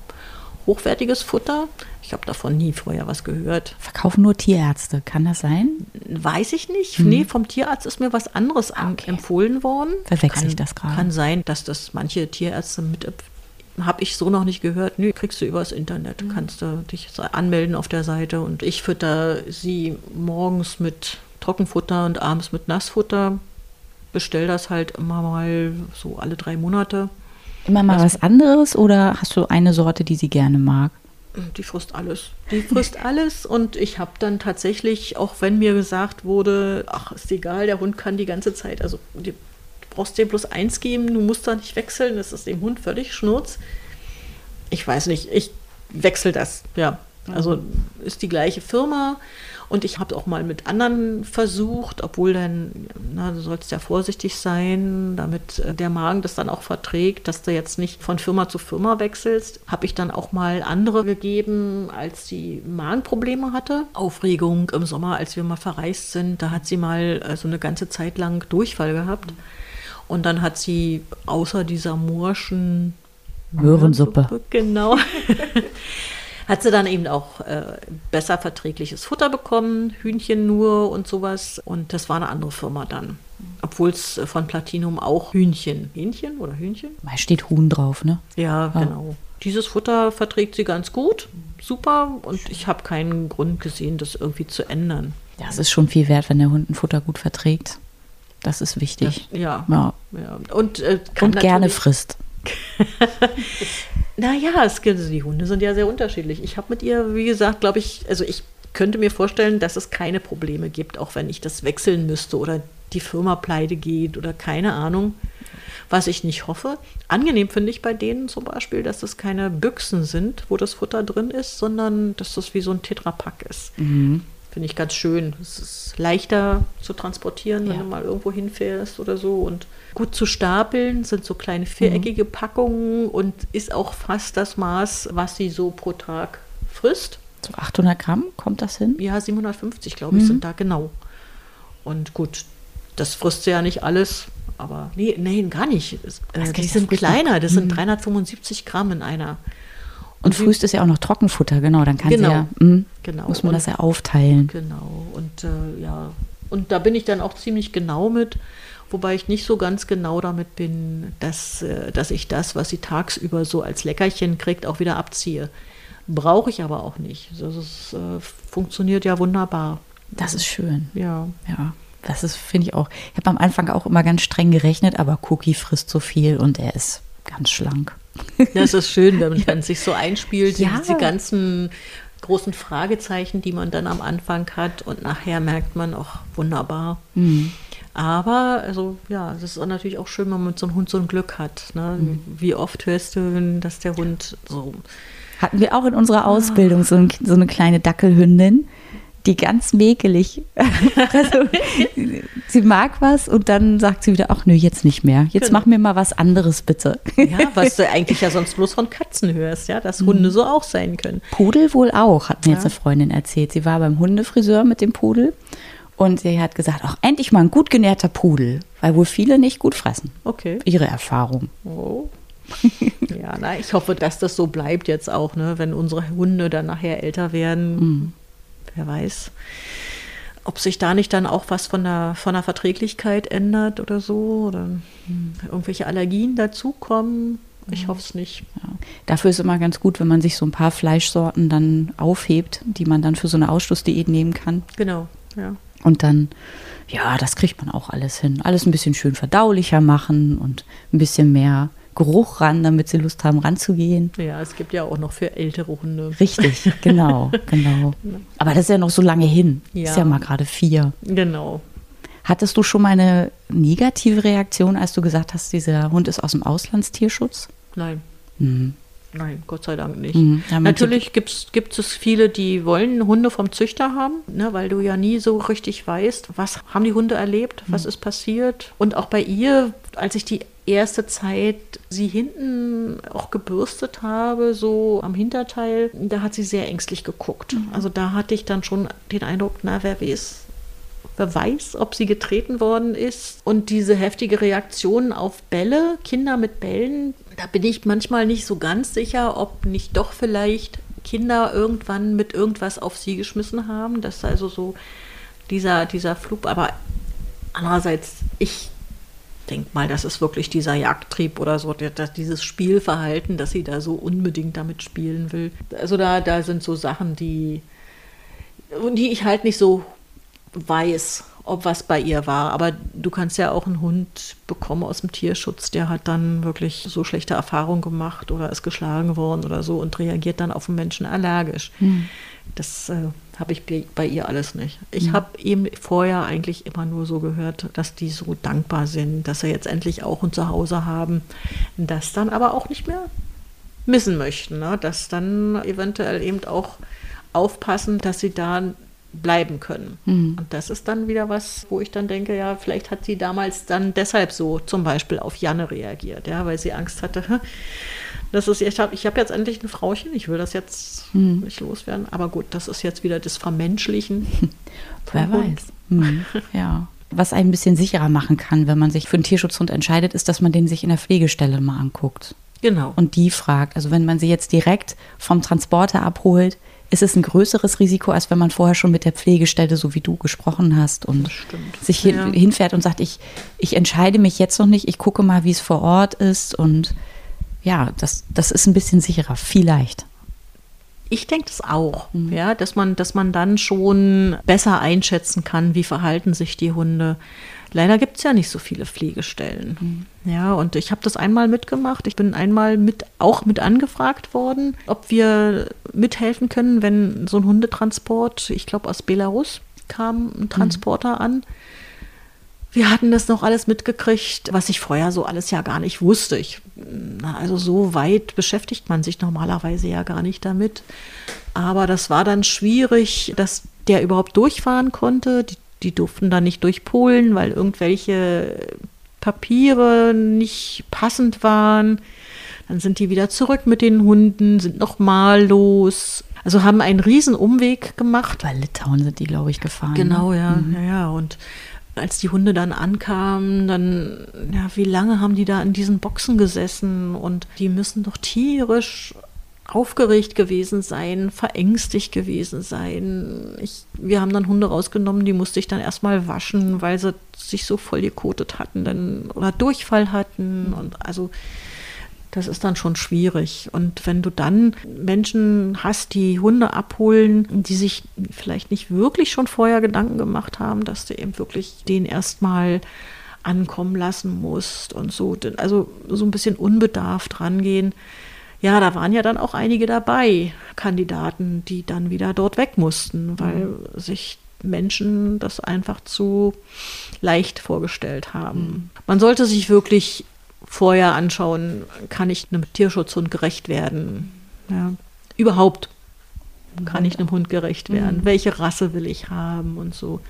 hochwertiges Futter. Ich habe davon nie vorher was gehört. Verkaufen nur Tierärzte, kann das sein? Weiß ich nicht. Hm. Nee, vom Tierarzt ist mir was anderes okay. empfohlen worden. Verwechsel ich das gerade? Kann sein, dass das manche Tierärzte mit habe ich so noch nicht gehört. Nö, kriegst du übers Internet. Mhm. Kannst du dich anmelden auf der Seite. Und ich fütter sie morgens mit Trockenfutter und abends mit Nassfutter. Bestell das halt immer mal so alle drei Monate. Immer mal was, was anderes oder hast du eine Sorte, die sie gerne mag? Die frisst alles. Die frisst alles und ich habe dann tatsächlich, auch wenn mir gesagt wurde, ach, ist egal, der Hund kann die ganze Zeit, also die, du brauchst dir bloß eins geben, du musst da nicht wechseln, das ist dem Hund völlig schnurz. Ich weiß nicht, ich wechsle das, ja. Also ist die gleiche Firma und ich habe auch mal mit anderen versucht, obwohl dann, na, du sollst ja vorsichtig sein, damit äh, der Magen das dann auch verträgt, dass du jetzt nicht von Firma zu Firma wechselst. Habe ich dann auch mal andere gegeben, als sie Magenprobleme hatte. Aufregung im Sommer, als wir mal verreist sind, da hat sie mal so also eine ganze Zeit lang Durchfall gehabt. Und dann hat sie außer dieser morschen Möhrensuppe. Genau. hat sie dann eben auch äh, besser verträgliches Futter bekommen, Hühnchen nur und sowas. Und das war eine andere Firma dann. Obwohl es von Platinum auch Hühnchen. Hähnchen oder Hühnchen? Da steht Huhn drauf, ne? Ja, ja, genau. Dieses Futter verträgt sie ganz gut. Super. Und ich habe keinen Grund gesehen, das irgendwie zu ändern. Ja, es ist schon viel wert, wenn der Hund ein Futter gut verträgt. Das ist wichtig. Das, ja. ja. ja. Und, äh, und gerne frisst. naja, es, also die Hunde sind ja sehr unterschiedlich. Ich habe mit ihr, wie gesagt, glaube ich, also ich könnte mir vorstellen, dass es keine Probleme gibt, auch wenn ich das wechseln müsste oder die Firma pleite geht oder keine Ahnung, was ich nicht hoffe. Angenehm finde ich bei denen zum Beispiel, dass es keine Büchsen sind, wo das Futter drin ist, sondern dass das wie so ein Tetrapack ist. Mhm. Finde ich ganz schön. Es ist leichter zu transportieren, wenn ja. du mal irgendwo hinfährst oder so. Und gut zu stapeln, sind so kleine viereckige mhm. Packungen und ist auch fast das Maß, was sie so pro Tag frisst. So 800 Gramm, kommt das hin? Ja, 750, glaube ich, mhm. sind da genau. Und gut, das frisst sie ja nicht alles, aber nee, nein, gar nicht. Äh, die sind kleiner, das sind 375 mhm. Gramm in einer. Und frühst ist ja auch noch Trockenfutter, genau. Dann kann genau, sie ja, mh, genau. muss man und, das ja aufteilen. Genau. Und äh, ja, und da bin ich dann auch ziemlich genau mit, wobei ich nicht so ganz genau damit bin, dass, äh, dass ich das, was sie tagsüber so als Leckerchen kriegt, auch wieder abziehe. Brauche ich aber auch nicht. Das ist, äh, funktioniert ja wunderbar. Das ist schön. Ja. Ja. Das ist, finde ich auch. Ich habe am Anfang auch immer ganz streng gerechnet, aber Cookie frisst so viel und er ist ganz schlank. Das ist schön, wenn man ja. sich so einspielt, ja. diese ganzen großen Fragezeichen, die man dann am Anfang hat und nachher merkt man auch wunderbar. Mhm. Aber, also ja, es ist natürlich auch schön, wenn man mit so einem Hund so ein Glück hat. Ne? Mhm. Wie oft hörst du, dass der Hund so. Hatten wir auch in unserer Ausbildung so, ein, so eine kleine Dackelhündin, die ganz mäkelig. also, sie mag was und dann sagt sie wieder, ach nö, jetzt nicht mehr. Jetzt genau. mach mir mal was anderes bitte. ja, was du eigentlich ja sonst bloß von Katzen hörst, ja, dass Hunde so auch sein können. Pudel wohl auch, hat mir ja. jetzt eine Freundin erzählt. Sie war beim Hundefriseur mit dem Pudel und sie hat gesagt, ach, endlich mal ein gut genährter Pudel, weil wohl viele nicht gut fressen. Okay. Ihre Erfahrung. Oh. ja, na, ich hoffe, dass das so bleibt jetzt auch, ne, wenn unsere Hunde dann nachher älter werden. Mhm wer weiß, ob sich da nicht dann auch was von der, von der Verträglichkeit ändert oder so oder irgendwelche Allergien dazukommen. Ich hoffe es nicht. Ja. Dafür ist es immer ganz gut, wenn man sich so ein paar Fleischsorten dann aufhebt, die man dann für so eine Ausschlussdiät nehmen kann. Genau, ja. Und dann, ja, das kriegt man auch alles hin. Alles ein bisschen schön verdaulicher machen und ein bisschen mehr Geruch ran, damit sie Lust haben, ranzugehen. Ja, es gibt ja auch noch für ältere Hunde. Richtig, genau, genau. Aber das ist ja noch so lange hin. Ja. Ist ja mal gerade vier. Genau. Hattest du schon mal eine negative Reaktion, als du gesagt hast, dieser Hund ist aus dem Auslandstierschutz? Nein. Mhm. Nein, Gott sei Dank nicht. Mhm. Natürlich gibt es viele, die wollen Hunde vom Züchter haben, ne, weil du ja nie so richtig weißt, was haben die Hunde erlebt, was mhm. ist passiert. Und auch bei ihr, als ich die erste Zeit sie hinten auch gebürstet habe, so am Hinterteil, da hat sie sehr ängstlich geguckt. Mhm. Also da hatte ich dann schon den Eindruck, na, wer weiß, wer weiß, ob sie getreten worden ist. Und diese heftige Reaktion auf Bälle, Kinder mit Bällen, da bin ich manchmal nicht so ganz sicher, ob nicht doch vielleicht Kinder irgendwann mit irgendwas auf sie geschmissen haben. Das ist also so dieser, dieser Flug. Aber andererseits, ich denke mal, das ist wirklich dieser Jagdtrieb oder so, dieses Spielverhalten, dass sie da so unbedingt damit spielen will. Also da, da sind so Sachen, die, die ich halt nicht so weiß, ob was bei ihr war. Aber du kannst ja auch einen Hund bekommen aus dem Tierschutz, der hat dann wirklich so schlechte Erfahrungen gemacht oder ist geschlagen worden oder so und reagiert dann auf den Menschen allergisch. Hm. Das äh, habe ich bei ihr alles nicht. Ich mhm. habe eben vorher eigentlich immer nur so gehört, dass die so dankbar sind, dass sie jetzt endlich auch ein Zuhause haben, das dann aber auch nicht mehr missen möchten. Ne? Dass dann eventuell eben auch aufpassen, dass sie da bleiben können. Mhm. Und das ist dann wieder was, wo ich dann denke, ja, vielleicht hat sie damals dann deshalb so zum Beispiel auf Janne reagiert, ja, weil sie Angst hatte, "Hä, das ist, ich habe ich hab jetzt endlich ein Frauchen, ich will das jetzt Mhm. nicht loswerden. Aber gut, das ist jetzt wieder das Vermenschlichen. Wer weiß. Hm, ja. Was einen ein bisschen sicherer machen kann, wenn man sich für einen Tierschutzhund entscheidet, ist, dass man den sich in der Pflegestelle mal anguckt Genau. und die fragt. Also wenn man sie jetzt direkt vom Transporter abholt, ist es ein größeres Risiko, als wenn man vorher schon mit der Pflegestelle, so wie du gesprochen hast, und sich hin, Ja. hinfährt und sagt, ich, ich entscheide mich jetzt noch nicht, ich gucke mal, wie es vor Ort ist. Und ja, das, das ist ein bisschen sicherer, vielleicht. Ich denke das auch, Mhm. ja, dass man, dass man dann schon besser einschätzen kann, wie verhalten sich die Hunde. Leider gibt es ja nicht so viele Pflegestellen. Ja, und ich habe das einmal mitgemacht. Ich bin einmal mit, auch mit angefragt worden, ob wir mithelfen können, wenn so ein Hundetransport, ich glaube aus Belarus, kam ein Transporter an. Wir hatten das noch alles mitgekriegt, was ich vorher so alles ja gar nicht wusste. Ich, also so weit beschäftigt man sich normalerweise ja gar nicht damit. Aber das war dann schwierig, dass der überhaupt durchfahren konnte. Die, die durften dann nicht durch Polen, weil irgendwelche Papiere nicht passend waren. Dann sind die wieder zurück mit den Hunden, sind nochmal los. Also haben einen riesen Umweg gemacht. Bei Litauen sind die, glaube ich, gefahren. Genau, ne? ja, ja, ja. Und als die Hunde dann ankamen, dann, ja, wie lange haben die da in diesen Boxen gesessen? Und die müssen doch tierisch aufgeregt gewesen sein, verängstigt gewesen sein. Ich, wir haben dann Hunde rausgenommen, die musste ich dann erstmal waschen, weil sie sich so voll gekotet hatten dann, oder Durchfall hatten. Und also das ist dann schon schwierig. Und wenn du dann Menschen hast, die Hunde abholen, die sich vielleicht nicht wirklich schon vorher Gedanken gemacht haben, dass du eben wirklich den erstmal ankommen lassen musst und so, also so ein bisschen unbedarft rangehen. Ja, da waren ja dann auch einige dabei, Kandidaten, die dann wieder dort weg mussten, weil sich Menschen das einfach zu leicht vorgestellt haben. Man sollte sich wirklich vorher anschauen, kann ich einem Tierschutzhund gerecht werden? Ja. Überhaupt kann ich einem Hund gerecht werden? Welche Rasse will ich haben und so?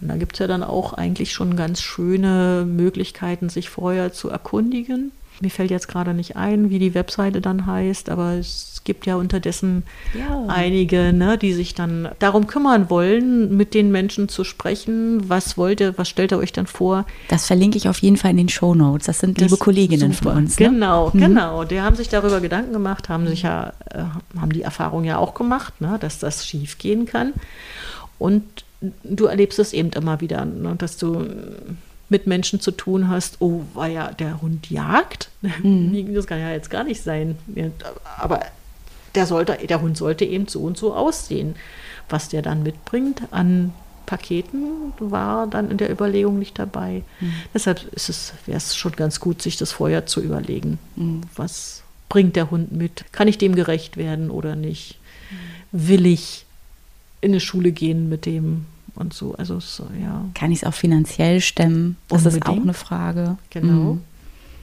Und da gibt es ja dann auch eigentlich schon ganz schöne Möglichkeiten, sich vorher zu erkundigen. Mir fällt jetzt gerade nicht ein, wie die Webseite dann heißt, aber es gibt ja unterdessen Ja. einige, ne, die sich dann darum kümmern wollen, mit den Menschen zu sprechen. Was wollt ihr, was stellt ihr euch dann vor? Das verlinke ich auf jeden Fall in den Show Notes. Das sind liebe Das Kolleginnen super. von uns. Ne? Genau, genau. Die haben sich darüber Gedanken gemacht, haben sich ja, äh, haben die Erfahrung ja auch gemacht, ne, dass das schief gehen kann. Und du erlebst es eben immer wieder, ne, dass du mit Menschen zu tun hast, oh, war ja der Hund jagt. Das kann ja jetzt gar nicht sein. Aber der, sollte, der Hund sollte eben so und so aussehen. Was der dann mitbringt an Paketen, war dann in der Überlegung nicht dabei. Deshalb ist es, wäre es schon ganz gut, sich das vorher zu überlegen. Was bringt der Hund mit? Kann ich dem gerecht werden oder nicht? Will ich in eine Schule gehen mit dem und so? Also so, ja. Kann ich es auch finanziell stemmen? Das ist auch Unbedingt. eine Frage. Genau. Mhm.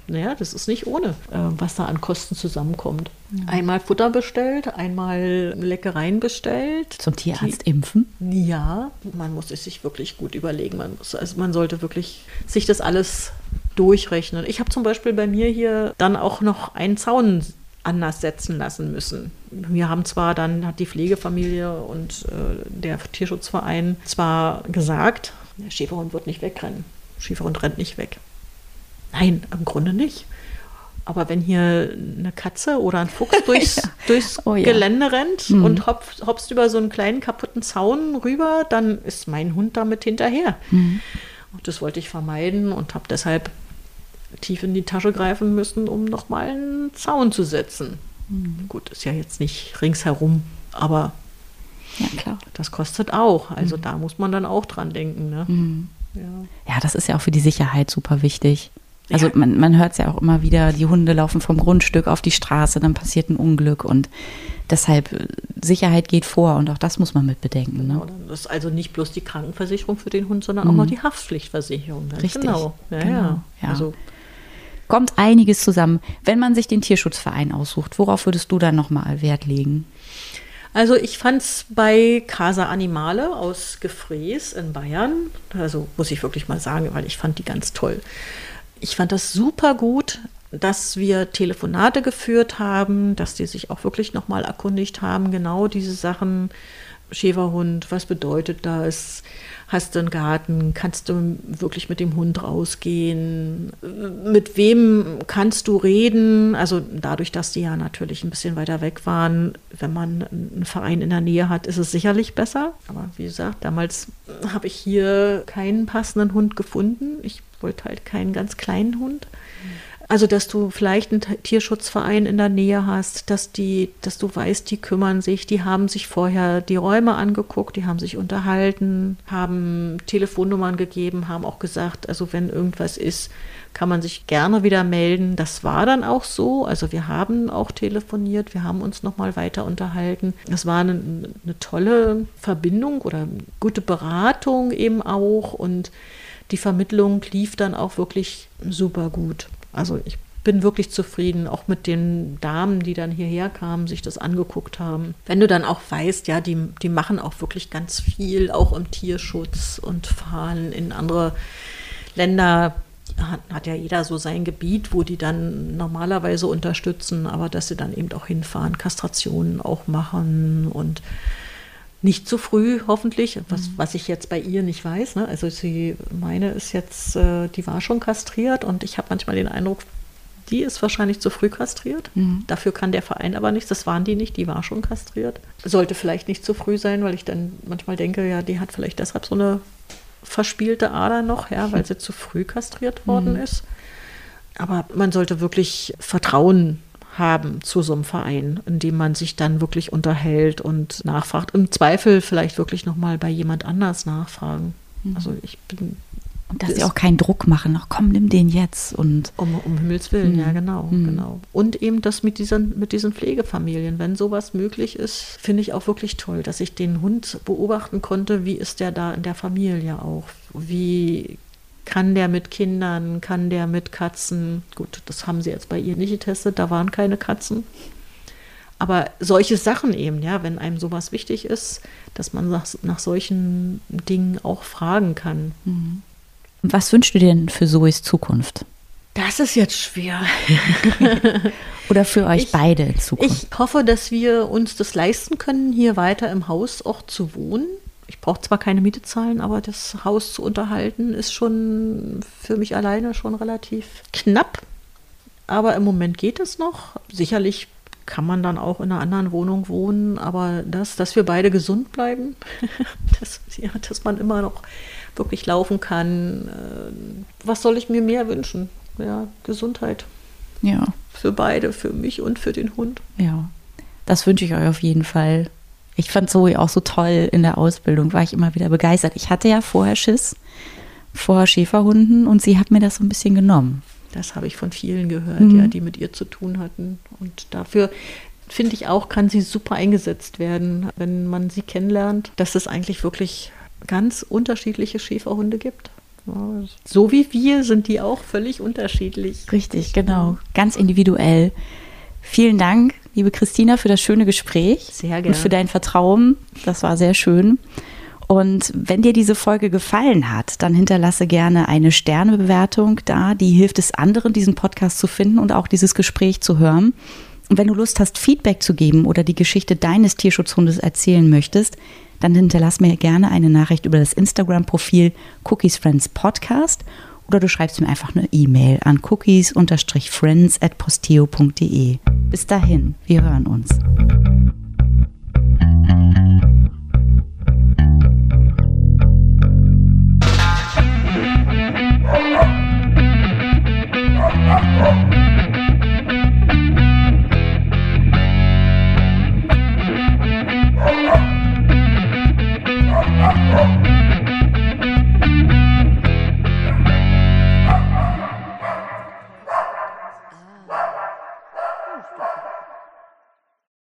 Naja, das ist nicht ohne, äh, was da an Kosten zusammenkommt. Einmal Futter bestellt, einmal Leckereien bestellt. Zum Tierarzt impfen? Ja, man muss es sich wirklich gut überlegen. Man, muss, also man sollte wirklich sich das alles durchrechnen. Ich habe zum Beispiel bei mir hier dann auch noch einen Zaun anders setzen lassen müssen. Wir haben zwar dann, hat die Pflegefamilie und äh, der Tierschutzverein zwar gesagt, der Schäferhund wird nicht wegrennen. Schäferhund rennt nicht weg. Nein, im Grunde nicht. Aber wenn hier eine Katze oder ein Fuchs durchs, durchs Oh ja. Gelände rennt Mhm. und hopst, hopst über so einen kleinen kaputten Zaun rüber, dann ist mein Hund damit hinterher. Mhm. Und das wollte ich vermeiden und habe deshalb tief in die Tasche greifen müssen, um nochmal einen Zaun zu setzen. Mhm. Gut, ist ja jetzt nicht ringsherum, aber Ja, klar. das kostet auch. Also da muss man dann auch dran denken. Ne? Mhm. Ja. Ja, das ist ja auch für die Sicherheit super wichtig. Also Ja. man, man hört es ja auch immer wieder, die Hunde laufen vom Grundstück auf die Straße, dann passiert ein Unglück und deshalb äh, Sicherheit geht vor und auch das muss man mit bedenken. Genau, Ne? das ist also nicht bloß die Krankenversicherung für den Hund, sondern auch noch die Haftpflichtversicherung. Ganz Richtig, Genau. Ja, genau, ja. ja. Also Kommt einiges zusammen. Wenn man sich den Tierschutzverein aussucht, worauf würdest du dann nochmal Wert legen? Also ich fand es bei Casa Animale aus Gefrees in Bayern, also muss ich wirklich mal sagen, weil ich fand die ganz toll. Ich fand das super gut, dass wir Telefonate geführt haben, dass die sich auch wirklich nochmal erkundigt haben, genau diese Sachen, Schäferhund, was bedeutet das? Hast du einen Garten? Kannst du wirklich mit dem Hund rausgehen? Mit wem kannst du reden? Also dadurch, dass die ja natürlich ein bisschen weiter weg waren, wenn man einen Verein in der Nähe hat, ist es sicherlich besser. Aber wie gesagt, damals habe ich hier keinen passenden Hund gefunden. Ich wollte halt keinen ganz kleinen Hund. Also, dass du vielleicht einen Tierschutzverein in der Nähe hast, dass die, dass du weißt, die kümmern sich, die haben sich vorher die Räume angeguckt, die haben sich unterhalten, haben Telefonnummern gegeben, haben auch gesagt, also wenn irgendwas ist, kann man sich gerne wieder melden. Das war dann auch so. Also wir haben auch telefoniert, wir haben uns nochmal weiter unterhalten. Das war eine, eine tolle Verbindung oder gute Beratung eben auch und die Vermittlung lief dann auch wirklich super gut. Also ich bin wirklich zufrieden, auch mit den Damen, die dann hierher kamen, sich das angeguckt haben. Wenn du dann auch weißt, ja, die, die machen auch wirklich ganz viel, auch im Tierschutz und fahren in andere Länder. Hat, hat ja jeder so sein Gebiet, wo die dann normalerweise unterstützen, aber dass sie dann eben auch hinfahren, Kastrationen auch machen und nicht zu früh, hoffentlich, was, mhm. was ich jetzt bei ihr nicht weiß. Ne? Also sie, meine ist jetzt, äh, die war schon kastriert und ich habe manchmal den Eindruck, die ist wahrscheinlich zu früh kastriert. Mhm. Dafür kann der Verein aber nichts. Das waren die nicht, die war schon kastriert. Sollte vielleicht nicht zu früh sein, weil ich dann manchmal denke, ja, die hat vielleicht deshalb so eine verspielte Ader noch, ja, weil sie zu früh kastriert worden mhm. ist. Aber man sollte wirklich Vertrauen haben zu so einem Verein, in dem man sich dann wirklich unterhält und nachfragt. Im Zweifel vielleicht wirklich nochmal bei jemand anders nachfragen. Mhm. Also ich bin. Und dass sie auch keinen Druck machen, ach komm, nimm den jetzt und. Um, um Himmels Willen, mhm. ja, genau, mhm. genau. Und eben das mit diesen, mit diesen Pflegefamilien, wenn sowas möglich ist, finde ich auch wirklich toll, dass ich den Hund beobachten konnte, wie ist der da in der Familie auch? Wie kann der mit Kindern? Kann der mit Katzen? Gut, das haben sie jetzt bei ihr nicht getestet, da waren keine Katzen. Aber solche Sachen eben, ja, wenn einem sowas wichtig ist, dass man nach, nach solchen Dingen auch fragen kann. Mhm. Was wünschst du dir denn für Zoes Zukunft? Das ist jetzt schwer. Oder für euch ich, beide in Zukunft? Ich hoffe, dass wir uns das leisten können, hier weiter im Haus auch zu wohnen ich brauche zwar keine Miete zahlen, aber das Haus zu unterhalten ist schon für mich alleine schon relativ knapp. Aber im Moment geht es noch. Sicherlich kann man dann auch in einer anderen Wohnung wohnen, aber das, dass wir beide gesund bleiben, dass, ja, dass man immer noch wirklich laufen kann. Äh, was soll ich mir mehr wünschen? Ja, Gesundheit. Ja. Für beide, für mich und für den Hund. Ja, das wünsche ich euch auf jeden Fall. Ich fand Zoe auch so toll in der Ausbildung, war ich immer wieder begeistert. Ich hatte ja vorher Schiss vor Schäferhunden und sie hat mir das so ein bisschen genommen. Das habe ich von vielen gehört, mhm. ja, die mit ihr zu tun hatten. Und dafür finde ich auch, kann sie super eingesetzt werden, wenn man sie kennenlernt, dass es eigentlich wirklich ganz unterschiedliche Schäferhunde gibt. So wie wir sind die auch völlig unterschiedlich. Richtig, genau. Ganz individuell. Vielen Dank, liebe Christina, für das schöne Gespräch. Sehr gerne. Und für dein Vertrauen. Das war sehr schön. Und wenn dir diese Folge gefallen hat, dann hinterlasse gerne eine Sternebewertung da. Die hilft es anderen, diesen Podcast zu finden und auch dieses Gespräch zu hören. Und wenn du Lust hast, Feedback zu geben oder die Geschichte deines Tierschutzhundes erzählen möchtest, dann hinterlass mir gerne eine Nachricht über das Instagram-Profil Cookies Friends Podcast oder du schreibst mir einfach eine E-Mail an cookies-friends at posteo.de. Bis dahin, wir hören uns. Oh,